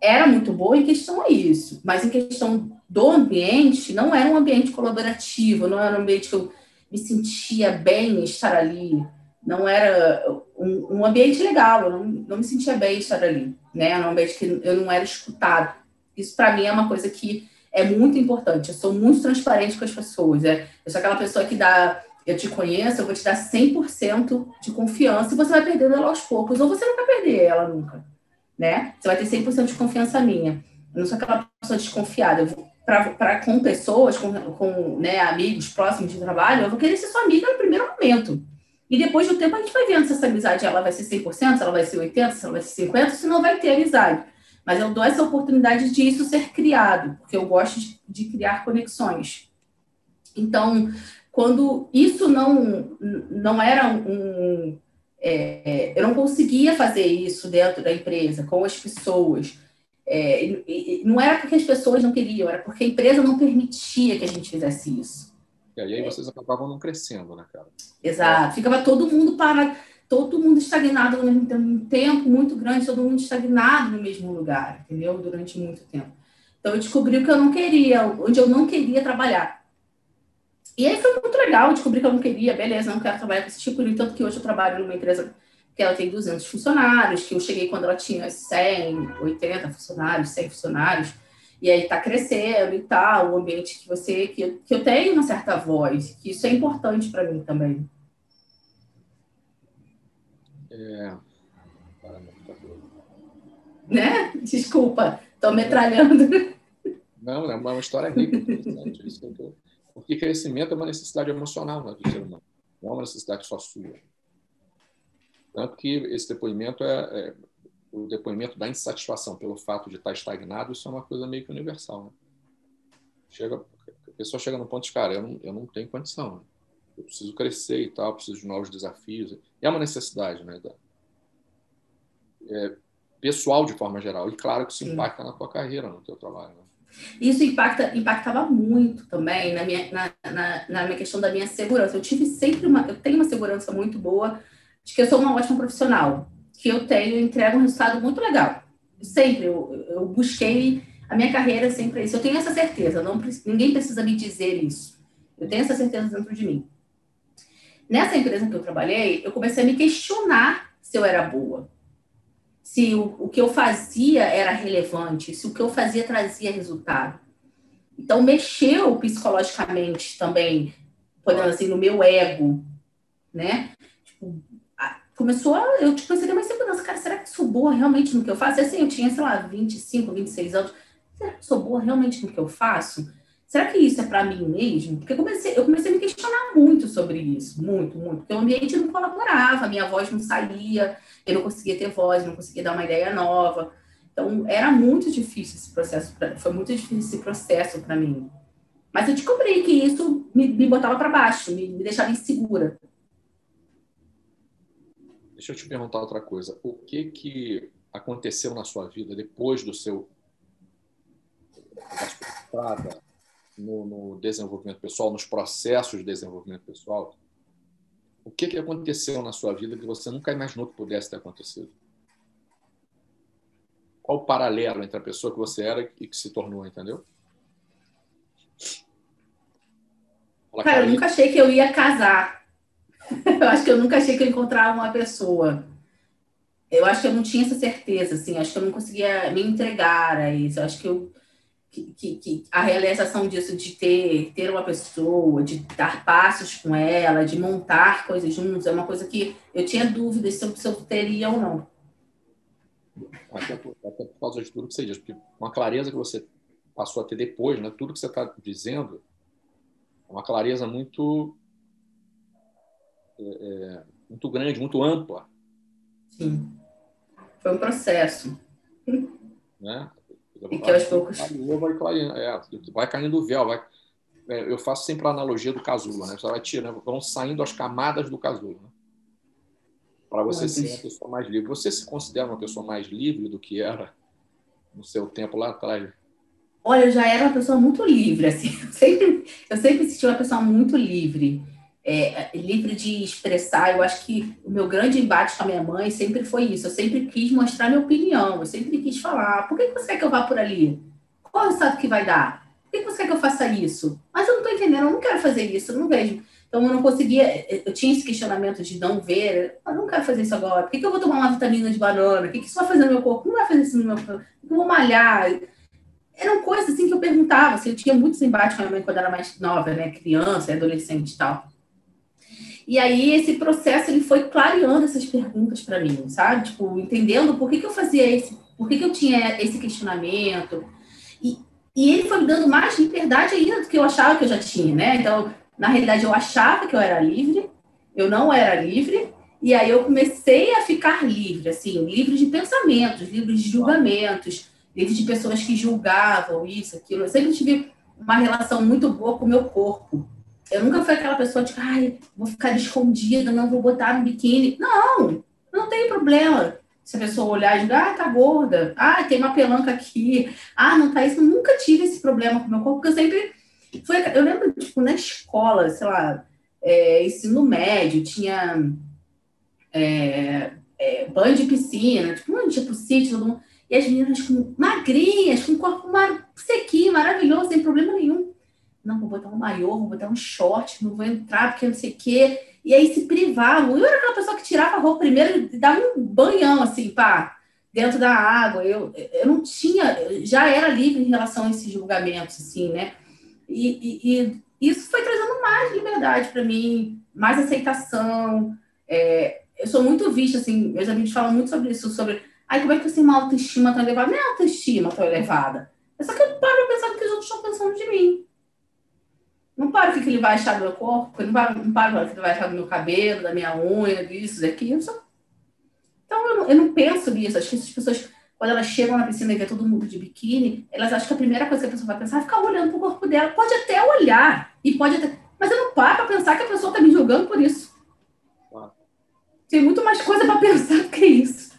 Speaker 3: Era muito boa em questão a isso, mas em questão do ambiente, não era um ambiente colaborativo, não era um ambiente que eu me sentia bem estar ali. Não era um, um ambiente legal, eu não, não, me sentia bem estar ali, né? Era um ambiente que eu não era escutado. Isso para mim é uma coisa que é muito importante. Eu sou muito transparente com as pessoas. É, eu sou aquela pessoa que dá, eu te conheço, eu vou te dar 100% de confiança e você vai perdendo ela aos poucos, ou você não vai perder ela nunca, né? Você vai ter 100% de confiança minha. Eu não sou aquela pessoa desconfiada. Para com pessoas, com, com né, amigos próximos de trabalho, eu vou querer ser sua amiga no primeiro momento. E depois do tempo a gente vai vendo se essa amizade ela vai ser 100%, se ela vai ser 80%, se ela vai ser 50%, se não vai ter amizade. Mas eu dou essa oportunidade de isso ser criado, porque eu gosto de, de criar conexões. Então, quando isso não, não era um. É, eu não conseguia fazer isso dentro da empresa, com as pessoas. É, não era porque as pessoas não queriam, era porque a empresa não permitia que a gente fizesse isso.
Speaker 2: E aí vocês acabavam não crescendo, né, cara?
Speaker 3: Exato. Ficava todo mundo parado, todo mundo estagnado no mesmo tempo, um tempo muito grande, todo mundo estagnado no mesmo lugar, entendeu? Durante muito tempo. Então eu descobri o que eu não queria, onde eu não queria trabalhar. E aí foi muito legal, descobri que eu não queria, beleza, não quero trabalhar com esse tipo, no tanto que hoje eu trabalho numa empresa que ela tem 200 funcionários, que eu cheguei quando ela tinha 100, 80 funcionários, 100 funcionários, e aí está crescendo e tal, o ambiente que você, que eu, que eu tenho uma certa voz, que isso é importante para mim também.
Speaker 2: É...
Speaker 3: Né? Desculpa, estou metralhando.
Speaker 2: Não, é uma história rica, porque crescimento é uma necessidade emocional né, do ser humano, não é uma necessidade só sua. Tanto que esse depoimento é, é, o depoimento da insatisfação pelo fato de estar estagnado, isso é uma coisa meio que universal. Né? Chega, a pessoa chega no ponto de, cara, eu não, eu não tenho condição. Né? Eu preciso crescer e tal, preciso de novos desafios. É uma necessidade, né? Da, é, pessoal de forma geral. E claro que isso impacta Sim. na tua carreira, no teu trabalho. Né?
Speaker 3: Isso impacta, impactava muito também na minha, na, na, na, minha questão da minha segurança. Eu tive sempre uma, eu tenho uma segurança muito boa de que eu sou uma ótima profissional, que eu tenho, entrego um resultado muito legal. Sempre, eu, eu busquei a minha carreira sempre isso. Eu tenho essa certeza, não, ninguém precisa me dizer isso. Eu tenho essa certeza dentro de mim. Nessa empresa que eu trabalhei, eu comecei a me questionar se eu era boa, se o, o que eu fazia era relevante, se o que eu fazia trazia resultado. Então, mexeu psicologicamente também, podendo assim, no meu ego, né? Tipo, começou a. Eu tipo, comecei a ter uma insegurança. Cara, será que sou boa realmente no que eu faço? E assim, eu tinha, sei lá, 25, 26 anos. Será que sou boa realmente no que eu faço? Será que isso é para mim mesmo? Porque eu comecei, eu comecei a me questionar muito sobre isso, muito, muito. Porque o ambiente não colaborava, minha voz não saía, eu não conseguia ter voz, não conseguia dar uma ideia nova. Então, era muito difícil esse processo, pra, foi muito difícil esse processo para mim. Mas eu descobri que isso me, me botava para baixo, me, me deixava insegura.
Speaker 2: Deixa eu te perguntar outra coisa. O que que aconteceu na sua vida depois do seu da sua estrada no, no, desenvolvimento pessoal, nos processos de desenvolvimento pessoal? O que que aconteceu na sua vida que você nunca imaginou que pudesse ter acontecido? Qual o paralelo entre a pessoa que você era e que se tornou, entendeu?
Speaker 3: Fala, Cara, eu nunca achei que eu ia casar. eu acho que eu nunca achei que eu encontrava uma pessoa. Eu acho que eu não tinha essa certeza, assim. Acho que eu não conseguia me entregar a isso. Eu acho que eu que, que, que, a realização disso, de ter, ter uma pessoa, de dar passos com ela, de montar coisas juntos, é uma coisa que eu tinha dúvidas se eu, se eu teria ou não.
Speaker 2: Até por, até por causa de tudo que você diz, porque uma clareza que você passou a ter depois, né? tudo que você está dizendo, é uma clareza muito é, é, muito grande, muito ampla.
Speaker 3: Sim. Foi um processo.
Speaker 2: Né?
Speaker 3: E que aos poucos.
Speaker 2: Vai, caindo, é, vai caindo o véu. Vai, é, eu faço sempre a analogia do casulo. Né? Você vai tirando, vão saindo as camadas do casulo. Né? Para você ser uma pessoa mais livre. Você se considera uma pessoa mais livre do que era no seu tempo lá atrás?
Speaker 3: Olha, eu já era uma pessoa muito livre, assim. Eu sempre, eu sempre senti uma pessoa muito livre é, livre de expressar. Eu acho que o meu grande embate com a minha mãe sempre foi isso. Eu sempre quis mostrar minha opinião, eu sempre quis falar. Por que você quer que eu vá por ali? Qual é o resultado que vai dar? Por que você quer que eu faça isso? Mas eu não estou entendendo, eu não quero fazer isso, eu não vejo. Então eu não conseguia, eu tinha esse questionamento de não ver, eu não quero fazer isso agora. Por que, que eu vou tomar uma vitamina de banana? O que, que isso vai fazer no meu corpo? Não vai fazer isso no meu corpo. Eu vou malhar. Eram coisas assim que eu perguntava. Assim, eu tinha muitos embates com a minha mãe quando era mais nova, né? Criança, adolescente e tal. E aí esse processo ele foi clareando essas perguntas para mim, sabe? Tipo, entendendo por que, que eu fazia esse, por que, que eu tinha esse questionamento. E, e ele foi me dando mais liberdade ainda do que eu achava que eu já tinha, né? Então, na realidade, eu achava que eu era livre, eu não era livre, e aí eu comecei a ficar livre, assim, livre de pensamentos, livre de julgamentos, livre de pessoas que julgavam isso, aquilo. Eu sempre tive uma relação muito boa com o meu corpo. Eu nunca fui aquela pessoa de, ai, vou ficar escondida, não vou botar no biquíni. Não, não tem problema. Se a pessoa olhar e dizer, ah, tá gorda, ah, tem uma pelanca aqui, ah, não tá isso. Eu nunca tive esse problema com o meu corpo, porque eu sempre. Foi, eu lembro, tipo, na escola, sei lá, é, ensino médio, tinha é, é, banho de piscina, tipo, um tipo sítio, todo mundo, e as meninas com magrinhas, com corpo mar, sequinho, maravilhoso, sem problema nenhum não, vou botar um maiô, vou botar um short, não vou entrar porque não sei o quê. E aí se privavam. Eu era aquela pessoa que tirava a roupa primeiro e dava um banhão, assim, pá, dentro da água. Eu, eu não tinha, já era livre em relação a esses julgamentos, assim, né? E, e, e isso foi trazendo mais liberdade para mim, mais aceitação. É, eu sou muito vista, assim, meus amigos falam muito sobre isso, sobre, ai, como é que você tem uma autoestima tão elevada? Não é autoestima tão elevada. É só que eu paro pensar no que os outros estão pensando de mim. Não para o que ele vai achar do meu corpo, não para, não para o que ele vai achar do meu cabelo, da minha unha, disso, daquilo. Então, eu não, eu não penso nisso. Acho que essas pessoas, quando elas chegam na piscina e vê todo mundo de biquíni, elas acham que a primeira coisa que a pessoa vai pensar é ficar olhando para o corpo dela. Pode até olhar, e pode até... mas eu não paro para pensar que a pessoa está me julgando por isso. Tem muito mais coisa para pensar do que isso.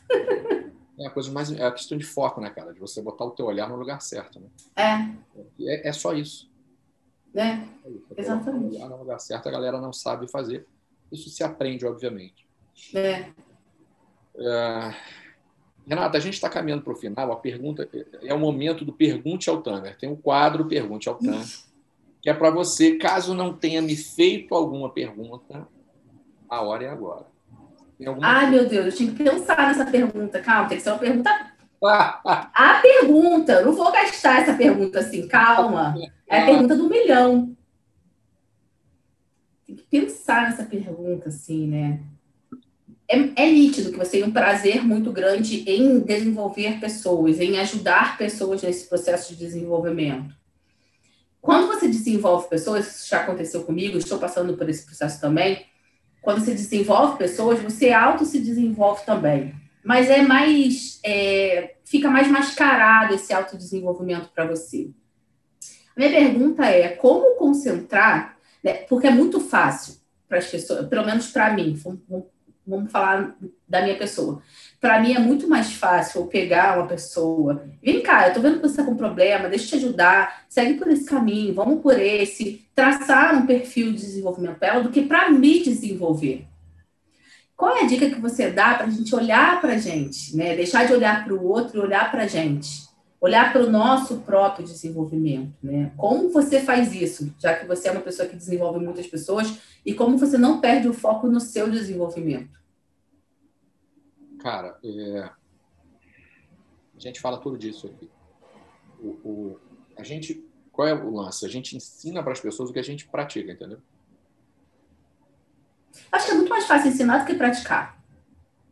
Speaker 2: É a coisa mais é a questão de foco, né, cara? De você botar o teu olhar no lugar certo, né?
Speaker 3: É.
Speaker 2: É, é só isso.
Speaker 3: Né? É Exatamente.
Speaker 2: No lugar certo, a galera não sabe fazer. Isso se aprende, obviamente.
Speaker 3: É.
Speaker 2: é... Renata, a gente está caminhando para o final. A pergunta é o momento do pergunte ao Tamer. Tem um quadro Pergunte ao Tamer, que é para você, caso não tenha me feito alguma pergunta, a hora é agora.
Speaker 3: Ai, meu Deus, eu tinha que pensar nessa pergunta. Calma, tem que ser uma pergunta. A pergunta, não vou gastar essa pergunta assim, calma. É a pergunta do milhão. Tem que pensar nessa pergunta, assim, né? É, é nítido que você tem um prazer muito grande em desenvolver pessoas, em ajudar pessoas nesse processo de desenvolvimento. Quando você desenvolve pessoas, isso já aconteceu comigo, estou passando por esse processo também. Quando você desenvolve pessoas, você auto se desenvolve também. Mas é mais. É, fica mais mascarado esse autodesenvolvimento para você. Minha pergunta é: como concentrar? Né, porque é muito fácil para as pessoas, pelo menos para mim, vamos, vamos falar da minha pessoa. Para mim é muito mais fácil eu pegar uma pessoa, vem cá, eu tô vendo que você está com problema, deixa eu te ajudar, segue por esse caminho, vamos por esse, traçar um perfil de desenvolvimento para ela do que para me desenvolver. Qual é a dica que você dá para a gente olhar para a gente, né? Deixar de olhar para o outro e olhar para a gente, olhar para o nosso próprio desenvolvimento, né? Como você faz isso, já que você é uma pessoa que desenvolve muitas pessoas e como você não perde o foco no seu desenvolvimento?
Speaker 2: Cara, é... a gente fala tudo disso aqui. O, o... A gente, qual é o lance? A gente ensina para as pessoas o que a gente pratica, entendeu?
Speaker 3: Acho que é muito mais fácil ensinar do que praticar.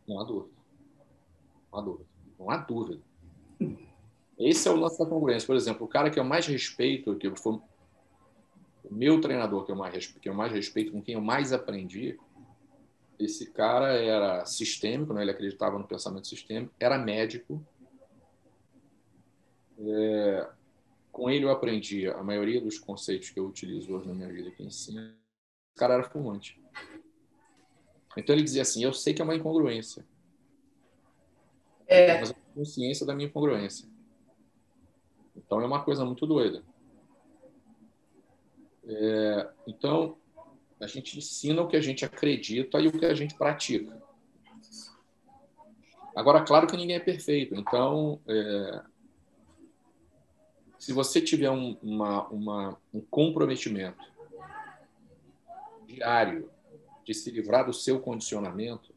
Speaker 2: Não há dúvida. Não há dúvida. Não há dúvida. Esse é o lance da congruência. Por exemplo, o cara que eu mais respeito, que foi o meu treinador que eu mais, que eu mais respeito, com quem eu mais aprendi, esse cara era sistêmico, né? ele acreditava no pensamento sistêmico, era médico. É, com ele eu aprendi a maioria dos conceitos que eu utilizo hoje na minha vida, que ensino. O cara era fumante. Então ele dizia assim: Eu sei que é uma incongruência.
Speaker 3: É.
Speaker 2: Mas eu tenho consciência da minha incongruência. Então é uma coisa muito doida. É, então, a gente ensina o que a gente acredita e o que a gente pratica. Agora, claro que ninguém é perfeito. Então, é, se você tiver um, uma, uma, um comprometimento diário de se livrar do seu condicionamento,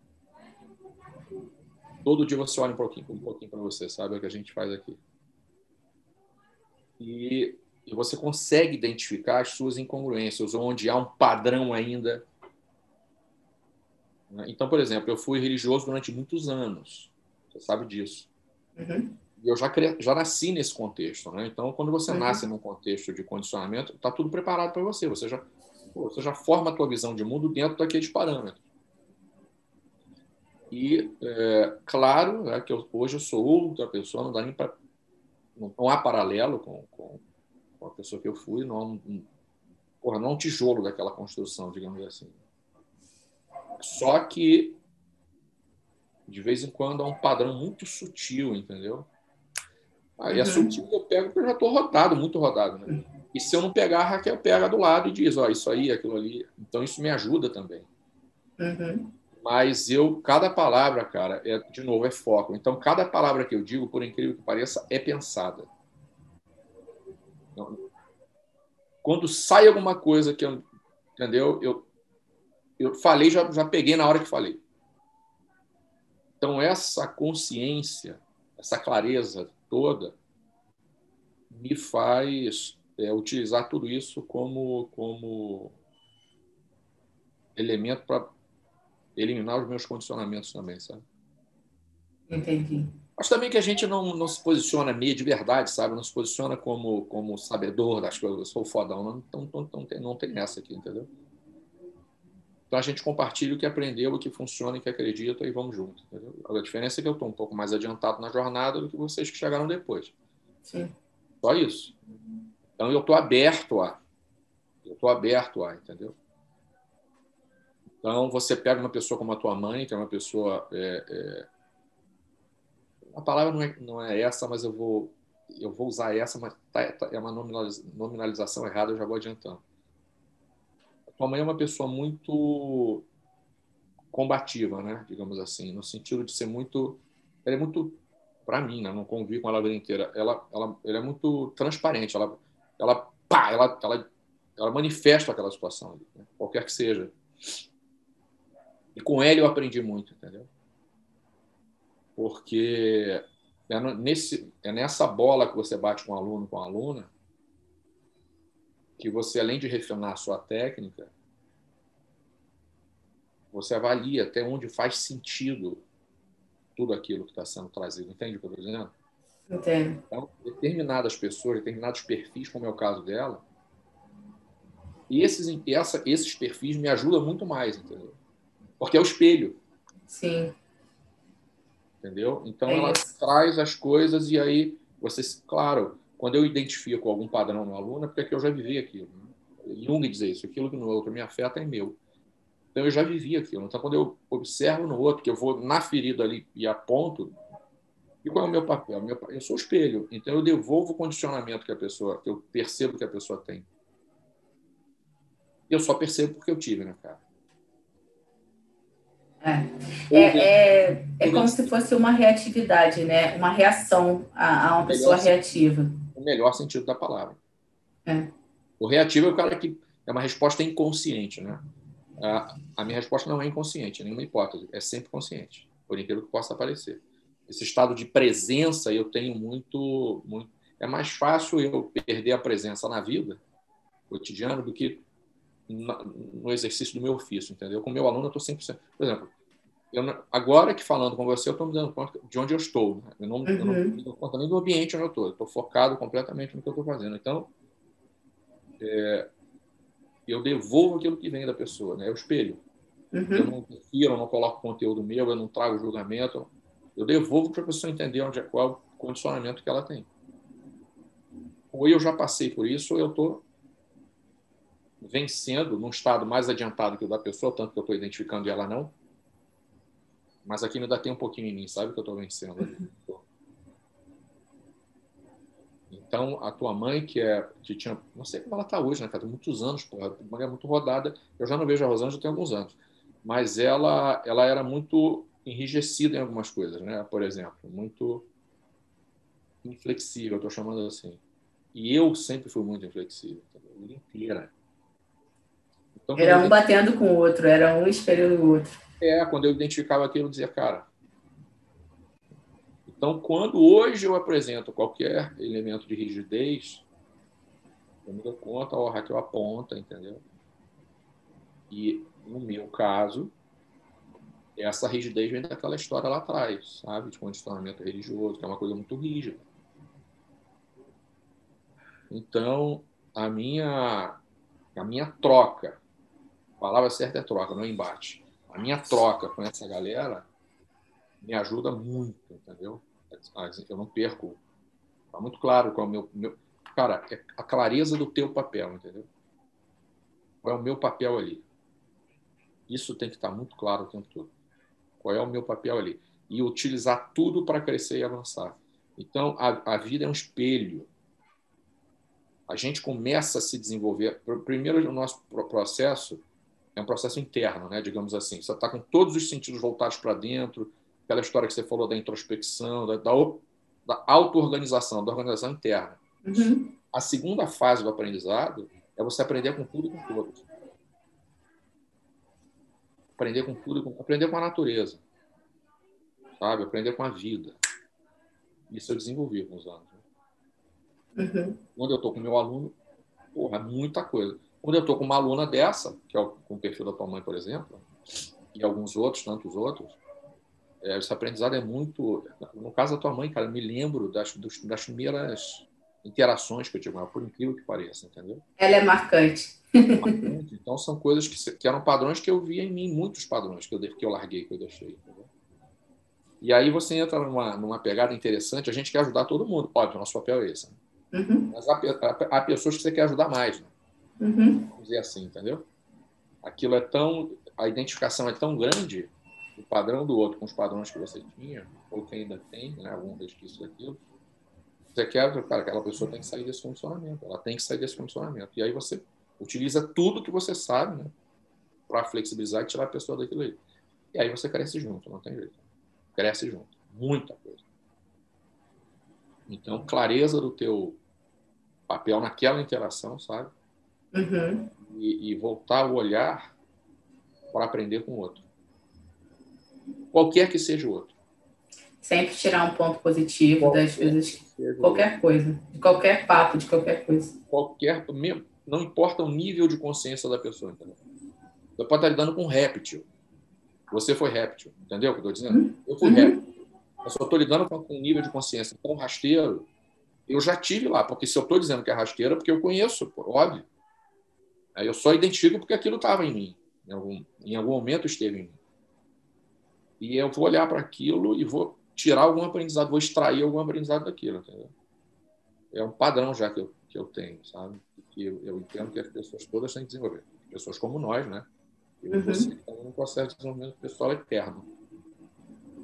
Speaker 2: todo dia você olha um pouquinho, um pouquinho para você, sabe é o que a gente faz aqui. E e você consegue identificar as suas incongruências, onde há um padrão ainda. Né? Então, por exemplo, eu fui religioso durante muitos anos, você sabe disso.
Speaker 3: Uhum.
Speaker 2: E eu já, já nasci nesse contexto. Né? Então, quando você uhum. nasce num contexto de condicionamento, está tudo preparado para você. Você já, você já forma a tua visão de mundo dentro daqueles parâmetros. E, é, claro, né, que eu, hoje eu sou outra pessoa, não dá nem para. Não, não há paralelo com, com, com a pessoa que eu fui, não é um, porra, não é um tijolo daquela construção, digamos assim. Só que, de vez em quando, há um padrão muito sutil, entendeu? Aí é uhum. é sutil que eu pego porque eu já estou rodado, muito rodado. Né? E se eu não pegar, a Raquel pega do lado e diz, ó, oh, isso aí, aquilo ali. Então isso me ajuda também.
Speaker 3: Uhum.
Speaker 2: Mas eu, cada palavra, cara, é, de novo, é foco. Então, cada palavra que eu digo, por incrível que pareça, é pensada. Quando sai alguma coisa que eu, entendeu? Eu, eu falei, já, já peguei na hora que falei. Então, essa consciência, essa clareza toda, me faz é, utilizar tudo isso como, como elemento para eliminar os meus condicionamentos também, sabe?
Speaker 3: Entendi.
Speaker 2: Acho também que a gente não, não se posiciona meio de verdade, sabe? Não se posiciona como, como sabedor das coisas, eu sou fodão. Não, não, não, não, tem, não tem essa aqui, entendeu? Então a gente compartilha o que aprendeu, o que funciona, o que acredita e vamos junto. Entendeu? A diferença é que eu estou um pouco mais adiantado na jornada do que vocês que chegaram depois.
Speaker 3: Sim.
Speaker 2: Só isso. Então eu estou aberto a. Eu estou aberto a, entendeu? Então você pega uma pessoa como a tua mãe, que é uma pessoa é, é, a palavra não é, não é essa, mas eu vou, eu vou usar essa, mas tá, tá, é uma nominalização errada, eu já vou adiantando. A tua mãe é uma pessoa muito combativa, né? digamos assim, no sentido de ser muito. Ela é muito, para mim, né? não convivo com ela a vida inteira, ela, ela, ela é muito transparente, ela, ela, pá, ela, ela ela manifesta aquela situação, né? qualquer que seja. E com ele eu aprendi muito, entendeu? Porque é, nesse, é nessa bola que você bate com o aluno, com a aluna, que você, além de refinar a sua técnica, você avalia até onde faz sentido tudo aquilo que está sendo trazido. Entende o que eu estou dizendo?
Speaker 3: Entendo.
Speaker 2: Então, determinadas pessoas, determinados perfis, como é o caso dela, esses, essa, esses perfis me ajudam muito mais, entendeu? Porque é o espelho.
Speaker 3: Sim.
Speaker 2: Entendeu? Então, é ela isso. traz as coisas e aí você, claro, quando eu identifico algum padrão no aluno, é porque eu já vivi aquilo. Né? Jung diz isso, aquilo que no outro me afeta é meu. Então, eu já vivi aquilo. Então, quando eu observo no outro, que eu vou na ferida ali e aponto, e qual é o meu papel? Eu sou o espelho. Então, eu devolvo o condicionamento que a pessoa, que eu percebo que a pessoa tem. Eu só percebo porque eu tive, né, cara?
Speaker 3: É, é, é, é como se fosse uma reatividade, né? Uma reação a, a uma pessoa reativa.
Speaker 2: O melhor sentido da palavra.
Speaker 3: É.
Speaker 2: O reativo é o cara que é uma resposta inconsciente, né? A, a minha resposta não é inconsciente, nenhuma hipótese, é sempre consciente, por incrível que possa parecer. Esse estado de presença eu tenho muito, muito. É mais fácil eu perder a presença na vida cotidiana do que no exercício do meu ofício, entendeu? Com meu aluno, eu estou 100%. Por exemplo, eu, agora que falando com você, eu estou me dando conta de onde eu estou. Né? Eu, não, uhum. eu não uhum. me dou conta nem do ambiente onde eu estou. Estou focado completamente no que eu estou fazendo. Então, é, eu devolvo aquilo que vem da pessoa, né? Eu espelho. Uhum. Eu não confio, eu não coloco conteúdo meu, eu não trago julgamento. Eu devolvo para a pessoa entender onde é, qual é o condicionamento que ela tem. Ou eu já passei por isso, ou eu estou vencendo num estado mais adiantado que o da pessoa, tanto que eu estou identificando e ela não. Mas aqui ainda tem um pouquinho em mim, sabe que eu estou vencendo. Então, a tua mãe, que é que tinha, não sei como ela está hoje, né, cara? Tem muitos anos, porra, uma mulher muito rodada. Eu já não vejo a Rosângela tem alguns anos. Mas ela, ela era muito enrijecida em algumas coisas, né? Por exemplo, muito inflexível, estou chamando assim. E eu sempre fui muito inflexível, a vida inteira.
Speaker 3: Então, era um batendo com o outro, era um espelhando o outro.
Speaker 2: É, quando eu identificava aquilo, eu dizia, cara. Então, quando hoje eu apresento qualquer elemento de rigidez, eu me dou conta, ó, Raquel aponta, entendeu? E, no meu caso, essa rigidez vem daquela história lá atrás, sabe? De condicionamento religioso, que é uma coisa muito rígida. Então, a minha, a minha troca a palavra certa é troca, não é embate. A minha troca com essa galera me ajuda muito, entendeu? Eu não perco. Está muito claro qual é o meu, meu. Cara, é a clareza do teu papel, entendeu? Qual é o meu papel ali? Isso tem que estar muito claro o tempo todo. Qual é o meu papel ali? E utilizar tudo para crescer e avançar. Então, a, a vida é um espelho. A gente começa a se desenvolver. Primeiro, o nosso processo é um processo interno, né, digamos assim. Você está com todos os sentidos voltados para dentro, aquela história que você falou da introspecção, da, da, da auto-organização, da organização interna.
Speaker 3: Uhum.
Speaker 2: A segunda fase do aprendizado é você aprender com tudo e com todos. Aprender com tudo, aprender com a natureza, sabe? Aprender com a vida. Isso eu desenvolvi com os anos.
Speaker 3: Né? Uhum.
Speaker 2: Quando eu estou com meu aluno, porra, muita coisa. Quando eu estou com uma aluna dessa, que é o, com o perfil da tua mãe, por exemplo, e alguns outros, tantos outros, é, esse aprendizado é muito. No caso da tua mãe, cara, eu me lembro das, dos, das primeiras interações que eu tive com ela, por incrível que pareça, entendeu?
Speaker 3: Ela é marcante.
Speaker 2: Então, são coisas que, que, eram padrões que eu via em mim, muitos padrões que eu, que eu larguei, que eu deixei. Entendeu? E aí você entra numa, numa pegada interessante, a gente quer ajudar todo mundo. Óbvio, nosso papel é esse.
Speaker 3: Né? Uhum.
Speaker 2: Mas há, há, há, pessoas que você quer ajudar mais. Né?
Speaker 3: Uhum.
Speaker 2: Vamos dizer assim, entendeu? Aquilo é tão. A identificação é tão grande, o padrão do outro com os padrões que você tinha, ou que ainda tem, né, algum resquício daquilo. Você quer, cara, aquela pessoa tem que sair desse condicionamento, ela tem que sair desse condicionamento. E aí você utiliza tudo que você sabe, né, para flexibilizar e tirar a pessoa daquilo aí. E aí você cresce junto, não tem jeito. Cresce junto. Muita coisa. Então, clareza do teu papel naquela interação, sabe?
Speaker 3: Uhum.
Speaker 2: E, e voltar o olhar para aprender com o outro. Qualquer que seja o outro.
Speaker 3: Sempre tirar um ponto positivo qualquer das coisas, qualquer coisa, de qualquer papo, de qualquer coisa.
Speaker 2: Qualquer, não importa o nível de consciência da pessoa, entendeu? Você pode estar lidando com um réptil. Você foi réptil, entendeu o que eu estou dizendo? Eu fui uhum. réptil. Eu só estou lidando com um nível de consciência. Então, rasteiro, eu já tive lá, porque se eu estou dizendo que é rasteiro, é porque eu conheço, pô, óbvio. Aí eu só identifico porque aquilo estava em mim. Em algum, em algum momento esteve em mim. E eu vou olhar para aquilo e vou tirar algum aprendizado, vou extrair algum aprendizado daquilo. Entendeu? É um padrão já que eu, que eu tenho, sabe? Que eu, eu entendo que as pessoas todas têm que desenvolver. Pessoas como nós, né? E uhum. você está num processo de desenvolvimento pessoal eterno.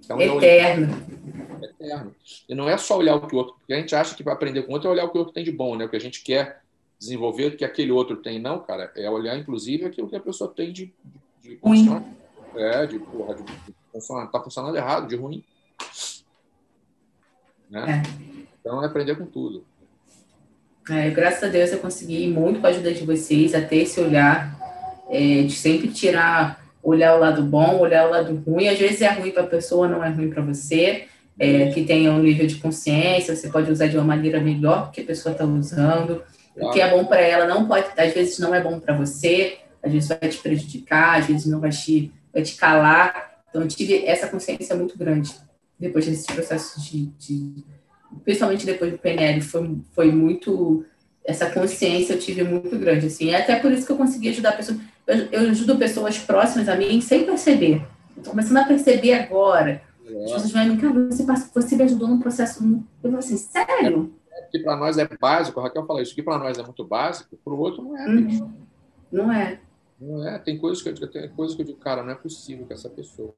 Speaker 3: Então, eterno.
Speaker 2: É eterno. E não é só olhar o que o outro. Porque a gente acha que para aprender com o outro é olhar o que o outro tem de bom, né? O que a gente quer desenvolver, que aquele outro tem. Não, cara. É olhar, inclusive, aquilo que a pessoa tem de, de, de É, de, porra, de, de funcionar, tá funcionando errado, de ruim. Né? É. Então é aprender com tudo.
Speaker 3: É, graças a Deus eu consegui muito com a ajuda de vocês a ter esse olhar é, de sempre tirar, olhar o lado bom, olhar o lado ruim. Às vezes é ruim para a pessoa, não é ruim para você. É, que tenha um nível de consciência, você pode usar de uma maneira melhor que a pessoa está usando. O que é bom para ela não pode, às vezes não é bom para você, às vezes vai te prejudicar, às vezes não vai te, vai te calar. Então, eu tive essa consciência muito grande depois desse processo de, de principalmente depois do PNL, foi, foi muito essa consciência eu tive muito grande, assim, é até por isso que eu consegui ajudar pessoas, eu, eu ajudo pessoas próximas a mim sem perceber, estou começando a perceber agora, é. as pessoas vão me cara, você, você me ajudou num processo, eu falo assim, sério?
Speaker 2: É, que para nós é básico, a Raquel fala isso, que para nós é muito básico, para o outro não é, uhum.
Speaker 3: Não é.
Speaker 2: Não é, tem coisas que eu, tem coisas que eu digo, cara, não é possível que essa pessoa...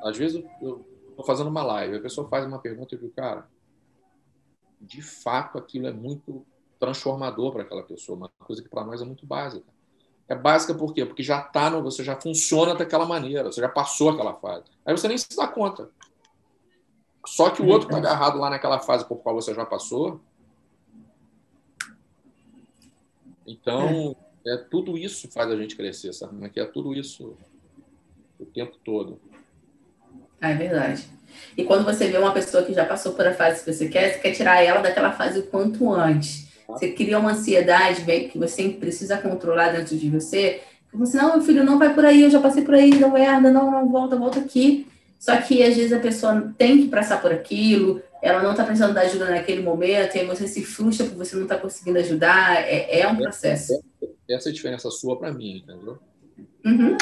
Speaker 2: Às vezes eu estou fazendo uma live, a pessoa faz uma pergunta e eu digo, cara, de fato aquilo é muito transformador para aquela pessoa, uma coisa que para nós é muito básica. É básica por quê? Porque já está no, você já funciona daquela maneira, você já passou aquela fase. Aí você nem se dá conta. Só que o outro está agarrado lá naquela fase por qual você já passou. Então, é tudo isso faz a gente crescer, sabe? É é tudo isso o tempo todo.
Speaker 3: É verdade. E quando você vê uma pessoa que já passou por a fase que você quer, você quer tirar ela daquela fase o quanto antes. Você cria uma ansiedade que você precisa controlar dentro de você. Você, não, meu filho, não vai por aí, eu já passei por aí, não merda, não, não, volta, volta aqui. Só que às vezes a pessoa tem que passar por aquilo, ela não está precisando da ajuda naquele momento, e aí você se frustra porque você não está conseguindo ajudar. É, é um processo.
Speaker 2: Essa é a diferença sua para mim, entendeu?
Speaker 3: Uhum.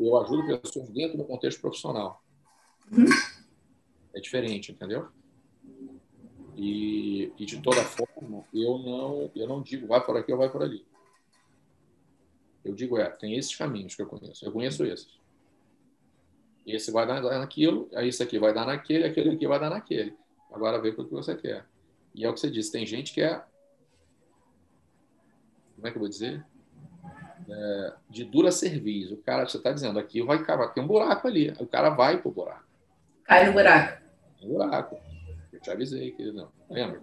Speaker 2: Eu ajudo pessoas dentro do contexto profissional. Uhum é diferente, entendeu? E, e, de toda forma, eu não, eu não digo vai por aqui ou vai por ali. Eu digo, é, tem esses caminhos que eu conheço. Eu conheço esses. Esse vai dar naquilo, esse aqui vai dar naquele, aquele aqui vai dar naquele. Agora vê o que você quer. E é o que você disse, tem gente que é. Como é que eu vou dizer? É, de dura serviço. O cara, você está dizendo, aqui vai cavar, tem um buraco ali. O cara vai pro buraco.
Speaker 3: Cai no buraco
Speaker 2: buraco. Eu te avisei que não. Lembra?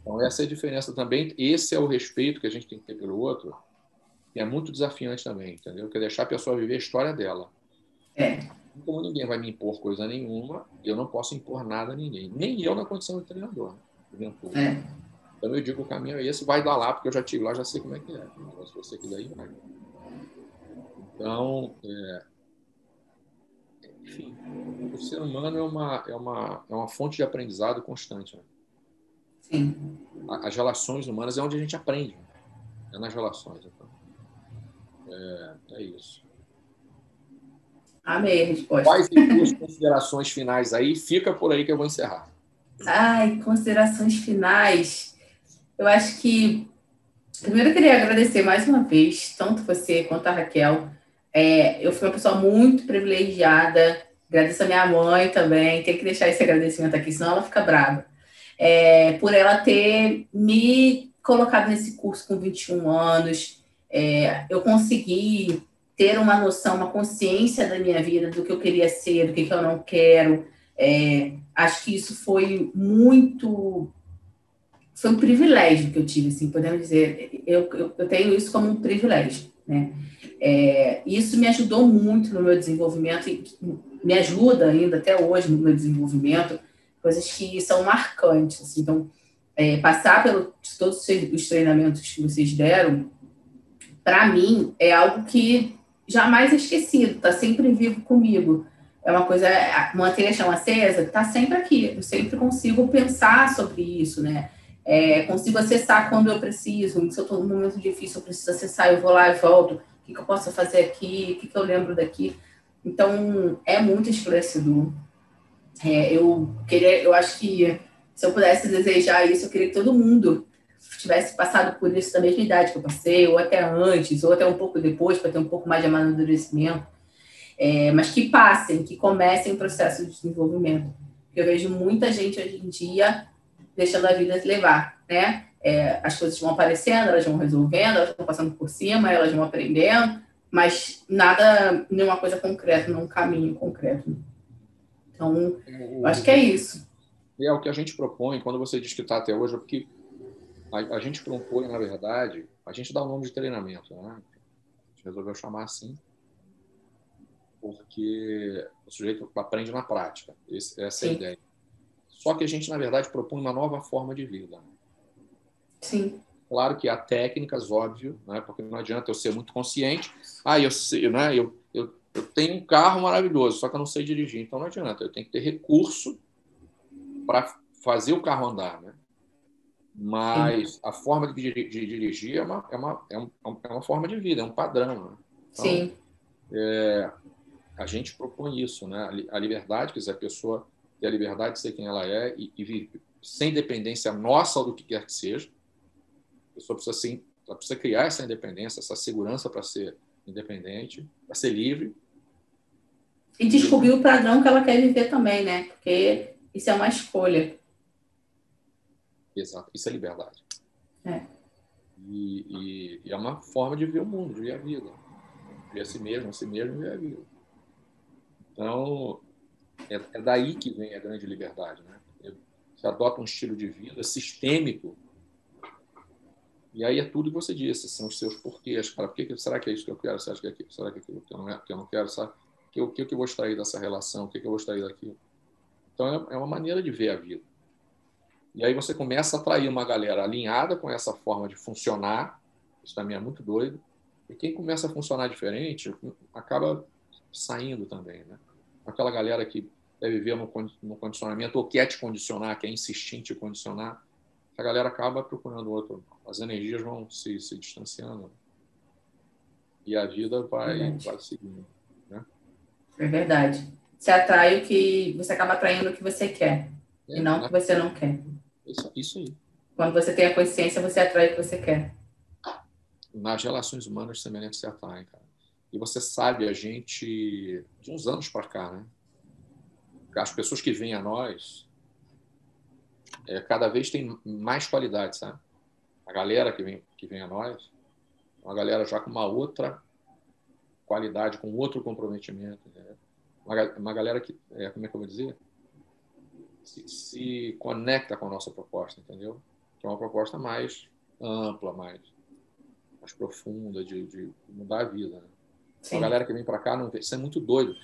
Speaker 2: Então, essa é a diferença também. Esse é o respeito que a gente tem que ter pelo outro, que é muito desafiante também, entendeu? Que é deixar a pessoa viver a história dela.
Speaker 3: É.
Speaker 2: Como ninguém vai me impor coisa nenhuma, eu não posso impor nada a ninguém. Nem eu na condição de treinador. Né?
Speaker 3: É.
Speaker 2: Então eu digo o caminho é esse, vai dar lá, porque eu já tive lá, já sei como é que é. Se você quiser ir, vai. Então, é, enfim, o ser humano é uma, é uma, é uma fonte de aprendizado constante. Né?
Speaker 3: Sim.
Speaker 2: As relações humanas é onde a gente aprende. Né? É nas relações. Então. É, é isso.
Speaker 3: Amei a resposta.
Speaker 2: Quais as considerações finais aí? Fica por aí que eu vou encerrar.
Speaker 3: Ai, considerações finais. Eu acho que. Primeiro, eu queria agradecer mais uma vez, tanto você quanto a Raquel, é, eu fui uma pessoa muito privilegiada. Agradeço a minha mãe também. Tem que deixar esse agradecimento aqui, senão ela fica brava. É, por ela ter me colocado nesse curso com 21 anos. É, eu consegui ter uma noção, uma consciência da minha vida, do que eu queria ser, do que, eu não quero. É, acho que isso foi muito foi um privilégio que eu tive, assim, podemos dizer, eu, eu, eu tenho isso como um privilégio, né? É, isso me ajudou muito no meu desenvolvimento e me ajuda ainda até hoje no meu desenvolvimento, coisas que são marcantes. Assim. Então, é, passar por todos os treinamentos que vocês deram, para mim, é algo que jamais é esquecido, está sempre vivo comigo. É uma coisa, manter a chama acesa, está sempre aqui. Eu sempre consigo pensar sobre isso, né? É, consigo acessar quando eu preciso. Se eu estou num momento difícil, eu preciso acessar, eu vou lá e volto. O que, que eu posso fazer aqui? O que, que eu lembro daqui? Então, é muito esclarecedor. É, eu queria, eu acho que se eu pudesse desejar isso, eu queria que todo mundo tivesse passado por isso da mesma idade que eu passei, ou até antes, ou até um pouco depois, para ter um pouco mais de amadurecimento. É, mas que passem, que comecem o processo de desenvolvimento. Eu vejo muita gente hoje em dia deixando a vida levar, né? É, as coisas vão aparecendo, elas vão resolvendo, elas vão passando por cima, elas vão aprendendo, mas nada, nenhuma coisa concreta, num caminho concreto. Então, eu acho que é isso.
Speaker 2: É o que a gente propõe quando você diz que está até hoje, é porque a, a, gente propõe, na verdade, a gente dá o um nome de treinamento, né? A gente resolveu chamar assim, porque o sujeito aprende na prática. Esse, essa Sim. é a ideia. Só que a gente, na verdade, propõe uma nova forma de vida.
Speaker 3: Sim.
Speaker 2: Claro que há técnicas, óbvio, né? porque não adianta eu ser muito consciente. Ah, eu, sei, né? eu, eu, eu tenho um carro maravilhoso, só que eu não sei dirigir. Então não adianta, eu tenho que ter recurso para fazer o carro andar. Né? Mas Sim. a forma de, de, dirigir é uma, é, uma, é, um, é uma forma de vida, é um padrão. Né?
Speaker 3: Então, Sim.
Speaker 2: É, a gente propõe isso, né? a liberdade, quer dizer, a pessoa ter a liberdade de ser quem ela é e, e viver sem dependência nossa do que quer que seja pessoa precisa, sim, ela precisa criar essa independência, essa segurança para ser independente, para ser livre.
Speaker 3: E descobrir o padrão que ela quer viver também, né? Porque isso é uma escolha.
Speaker 2: Exato, isso é liberdade.
Speaker 3: É.
Speaker 2: E, e, e, é uma forma de ver o mundo, de ver a vida. Ver a si mesmo, a si mesmo e ver a vida. Então, é, é daí que vem a grande liberdade, né? Você adota um estilo de vida sistêmico e aí é tudo que você disse, são os seus porquês, cara. Por que, será que é isso que eu quero? Acha que é aquilo? Será que é aquilo que eu não, é, que eu não quero? Sabe? O que, que, eu vou extrair dessa relação? O que, que eu vou extrair daquilo? Então é, é uma maneira de ver a vida. E aí você começa a atrair uma galera alinhada com essa forma de funcionar. Isso também é muito doido. E quem começa a funcionar diferente acaba saindo também, né? Aquela galera que deve viver no condicionamento ou quer te condicionar, quer insistir em te condicionar, a galera acaba procurando outro. As energias vão se, se distanciando. E a vida vai, vai seguindo. Né?
Speaker 3: É verdade. Você atrai o que. Você acaba atraindo o que você quer. É, e não o que você não quer.
Speaker 2: Isso, isso aí.
Speaker 3: Quando você tem a consciência, você atrai o que você quer.
Speaker 2: Nas relações humanas, semelhantes se atraem, cara. E você sabe, a gente, de uns anos para cá, né? As pessoas que vêm a nós, é, cada vez tem mais qualidade, sabe? A galera que vem, que vem a nós, uma galera já com uma outra qualidade, com outro comprometimento. Né? Uma, uma galera que, é, como é que eu vou dizer? Se, se, conecta com a nossa proposta, entendeu? Que é uma proposta mais ampla, mais, mais profunda, de, de mudar a vida. Né? Uma galera que vem para cá, não, isso é muito doido.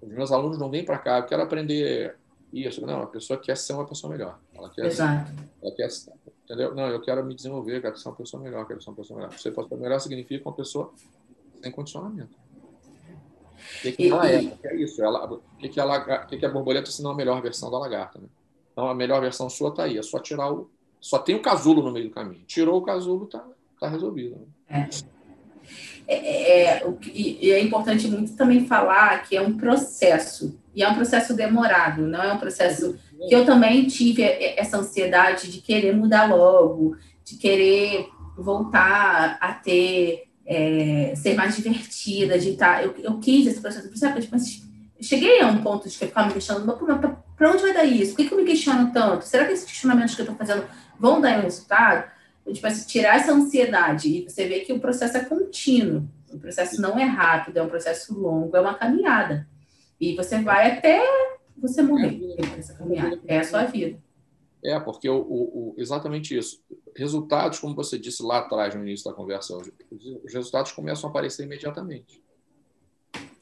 Speaker 2: Os meus alunos não vêm para cá, eu quero aprender isso. Não, a pessoa quer ser uma pessoa melhor. Ela quer,
Speaker 3: Exato.
Speaker 2: Ela quer, entendeu? Não, eu quero me desenvolver, quero ser uma pessoa melhor, quero ser uma pessoa melhor. Ser uma pessoa melhor significa uma pessoa sem condicionamento. O que, que ela é? O que é isso? Ela, o que, que, ela, o que, que a borboleta se não a melhor versão da lagarta? Né? Então, a melhor versão sua está aí. É só tirar o... Só tem o casulo no meio do caminho. Tirou o casulo, está tá resolvido.
Speaker 3: Né? É. É, é, é e é importante muito também falar que é um processo, e é um processo demorado, não é um processo que eu também tive essa ansiedade de querer mudar logo, de querer voltar a ter, é, ser mais divertida, de estar. Tá, eu, eu quis esse processo, sabe? Tipo, eu cheguei a um ponto de ficar me questionando, para onde vai dar isso? Por que, que eu me questiono tanto? Será que esses questionamentos que eu estou fazendo vão dar um resultado? Tipo assim, tirar essa ansiedade e você vê que o processo é contínuo. O processo não é rápido, é um processo longo, é uma caminhada. E você vai até você morrer essa caminhada. É a sua vida.
Speaker 2: É, porque o, o, o, exatamente isso. Resultados, como você disse lá atrás no início da conversa, os resultados começam a aparecer imediatamente.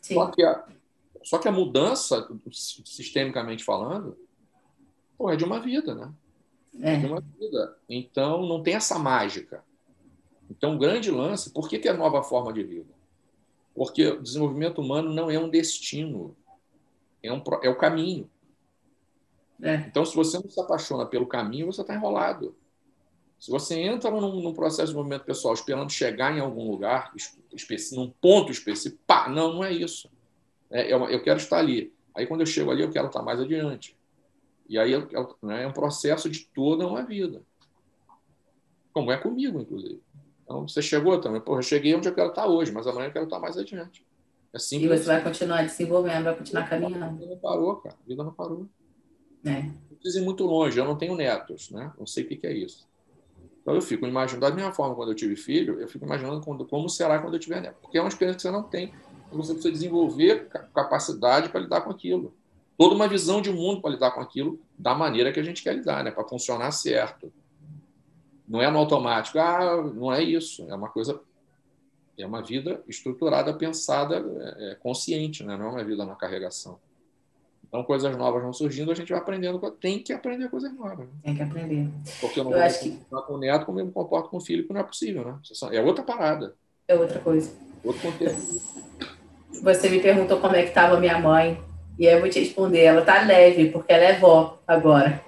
Speaker 2: Sim. Só que a, só que a mudança, sistemicamente falando, pô, é de uma vida, né? É. é de uma vida. Então, não tem essa mágica. Então, o grande lance, por que, que é nova forma de vida? Porque o desenvolvimento humano não é um destino, é, um, é o caminho. É. Então, se você não se apaixona pelo caminho, você está enrolado. Se você entra num, num, processo de desenvolvimento pessoal esperando chegar em algum lugar, num ponto específico, pá, não, não é isso. É, eu, eu, quero estar ali. Aí, quando eu chego ali, eu quero estar mais adiante. E aí né, é um processo de toda uma vida. Como é comigo, inclusive. Então, você chegou também. Pô, eu cheguei onde eu quero estar hoje, mas amanhã eu quero estar mais adiante.
Speaker 3: É simples. E você assim. vai continuar desenvolvendo, vai continuar caminhando. A
Speaker 2: vida não parou, cara. A vida não parou. É. Não preciso ir muito longe. Eu não tenho netos, né? Não sei o que é isso. Então, eu fico imaginando, da mesma forma, quando eu tive filho, eu fico imaginando quando, como será quando eu tiver neto. Porque é uma experiência que você não tem. Você precisa desenvolver capacidade para lidar com aquilo. Toda uma visão de mundo para lidar com aquilo da maneira que a gente quer lidar, né? para funcionar certo. Não é no automático, ah, não é isso. É uma coisa, é uma vida estruturada, pensada, é, é, consciente, né? não é uma vida na carregação. Então, coisas novas vão surgindo, a gente vai aprendendo. Tem que aprender coisas novas. Né?
Speaker 3: Tem que aprender.
Speaker 2: Porque eu não eu vou acho que... com o neto como eu me comporto com o filho, que não é possível. Né? É outra parada.
Speaker 3: É outra coisa.
Speaker 2: Outro contexto.
Speaker 3: Você me perguntou como é que estava minha mãe. E aí eu vou te responder. Ela está leve, porque ela é vó agora.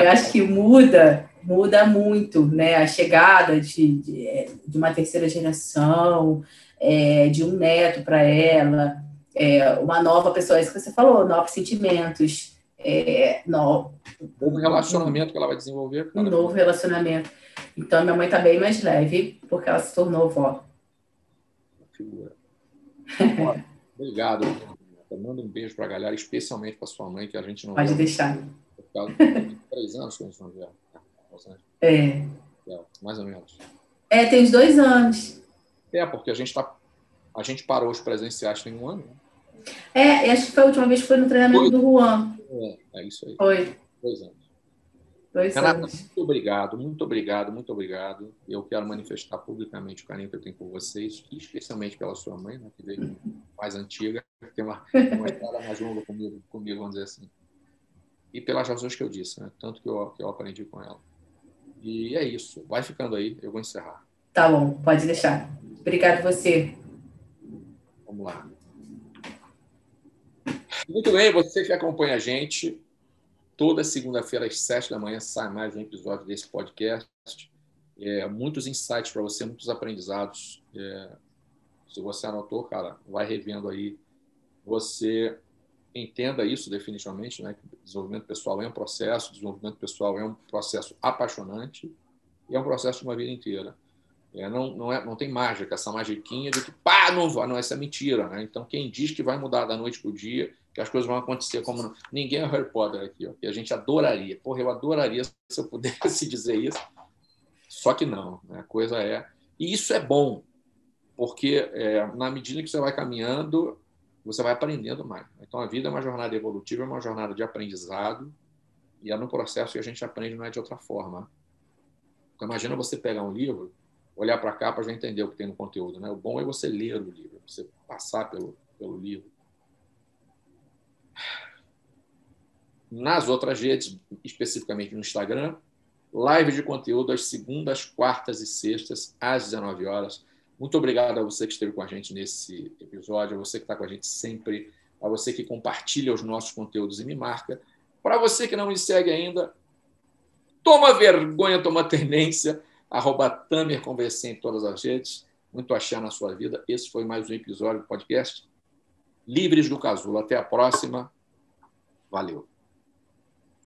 Speaker 3: Eu acho que muda muda muito, né? A chegada de, de, de uma terceira geração, é, de um neto para ela, é, uma nova pessoa, isso que você falou, novos sentimentos, é, no,
Speaker 2: um novo relacionamento que ela vai desenvolver.
Speaker 3: Um novo relacionamento. Então, minha mãe está bem mais leve, porque ela se tornou vó.
Speaker 2: Figura. Obrigado. Manda um beijo para a galera, especialmente para sua mãe, que a gente não.
Speaker 3: Pode deixar.
Speaker 2: Três anos que a gente não vê.
Speaker 3: É.
Speaker 2: é. Mais ou menos.
Speaker 3: É, tem uns dois anos.
Speaker 2: É, porque a gente tá, a gente parou os presenciais tem um ano. Né?
Speaker 3: É, acho que foi a última vez que foi no treinamento do Juan.
Speaker 2: É, é isso aí.
Speaker 3: Foi.
Speaker 2: Dois anos.
Speaker 3: Dois
Speaker 2: Renata,
Speaker 3: anos.
Speaker 2: muito obrigado, muito obrigado, muito obrigado. Eu quero manifestar publicamente o carinho que eu tenho por vocês, especialmente pela sua mãe, né, que veio mais antiga, que tem uma, uma história mais longa comigo, comigo, vamos dizer assim. E pelas razões que eu disse, né, tanto que eu, que eu aprendi com ela. E é isso. Vai ficando aí, eu vou encerrar.
Speaker 3: Tá bom, pode deixar. Obrigado você.
Speaker 2: Vamos lá. Muito bem, você que acompanha a gente, toda segunda-feira às sete da manhã sai mais um episódio desse podcast. É, muitos insights para você, muitos aprendizados. É, se você anotou, cara, vai revendo aí. Você entenda isso definitivamente, né? Que desenvolvimento pessoal é um processo, desenvolvimento pessoal é um processo apaixonante e é um processo de uma vida inteira. É, não, não, é, não tem mágica, essa magiquinha de que pá, não vai, não, essa é mentira. Né? Então, quem diz que vai mudar da noite para o dia, que as coisas vão acontecer como. Ninguém é Harry Potter aqui, ó, que a gente adoraria. Porra, eu adoraria se eu pudesse dizer isso. Só que não, né? a coisa é. E isso é bom, porque é, na medida que você vai caminhando, você vai aprendendo mais. Então, a vida é uma jornada evolutiva, é uma jornada de aprendizado, e é no processo que a gente aprende, não é de outra forma. Então, imagina você pegar um livro, olhar para a capa já entender o que tem no conteúdo. Né? O bom é você ler o livro, você passar pelo, pelo livro. Nas outras redes, especificamente no Instagram, live de conteúdo às segundas, quartas e sextas, às 19 horas. Muito obrigado a você que esteve com a gente nesse episódio, a você que está com a gente sempre, a você que compartilha os nossos conteúdos e me marca. Para você que não me segue ainda, toma vergonha, toma tendência, arroba Tamer Conversei em todas as redes. Muito achar na sua vida. Esse foi mais um episódio do podcast Livres do Casulo. Até a próxima. Valeu.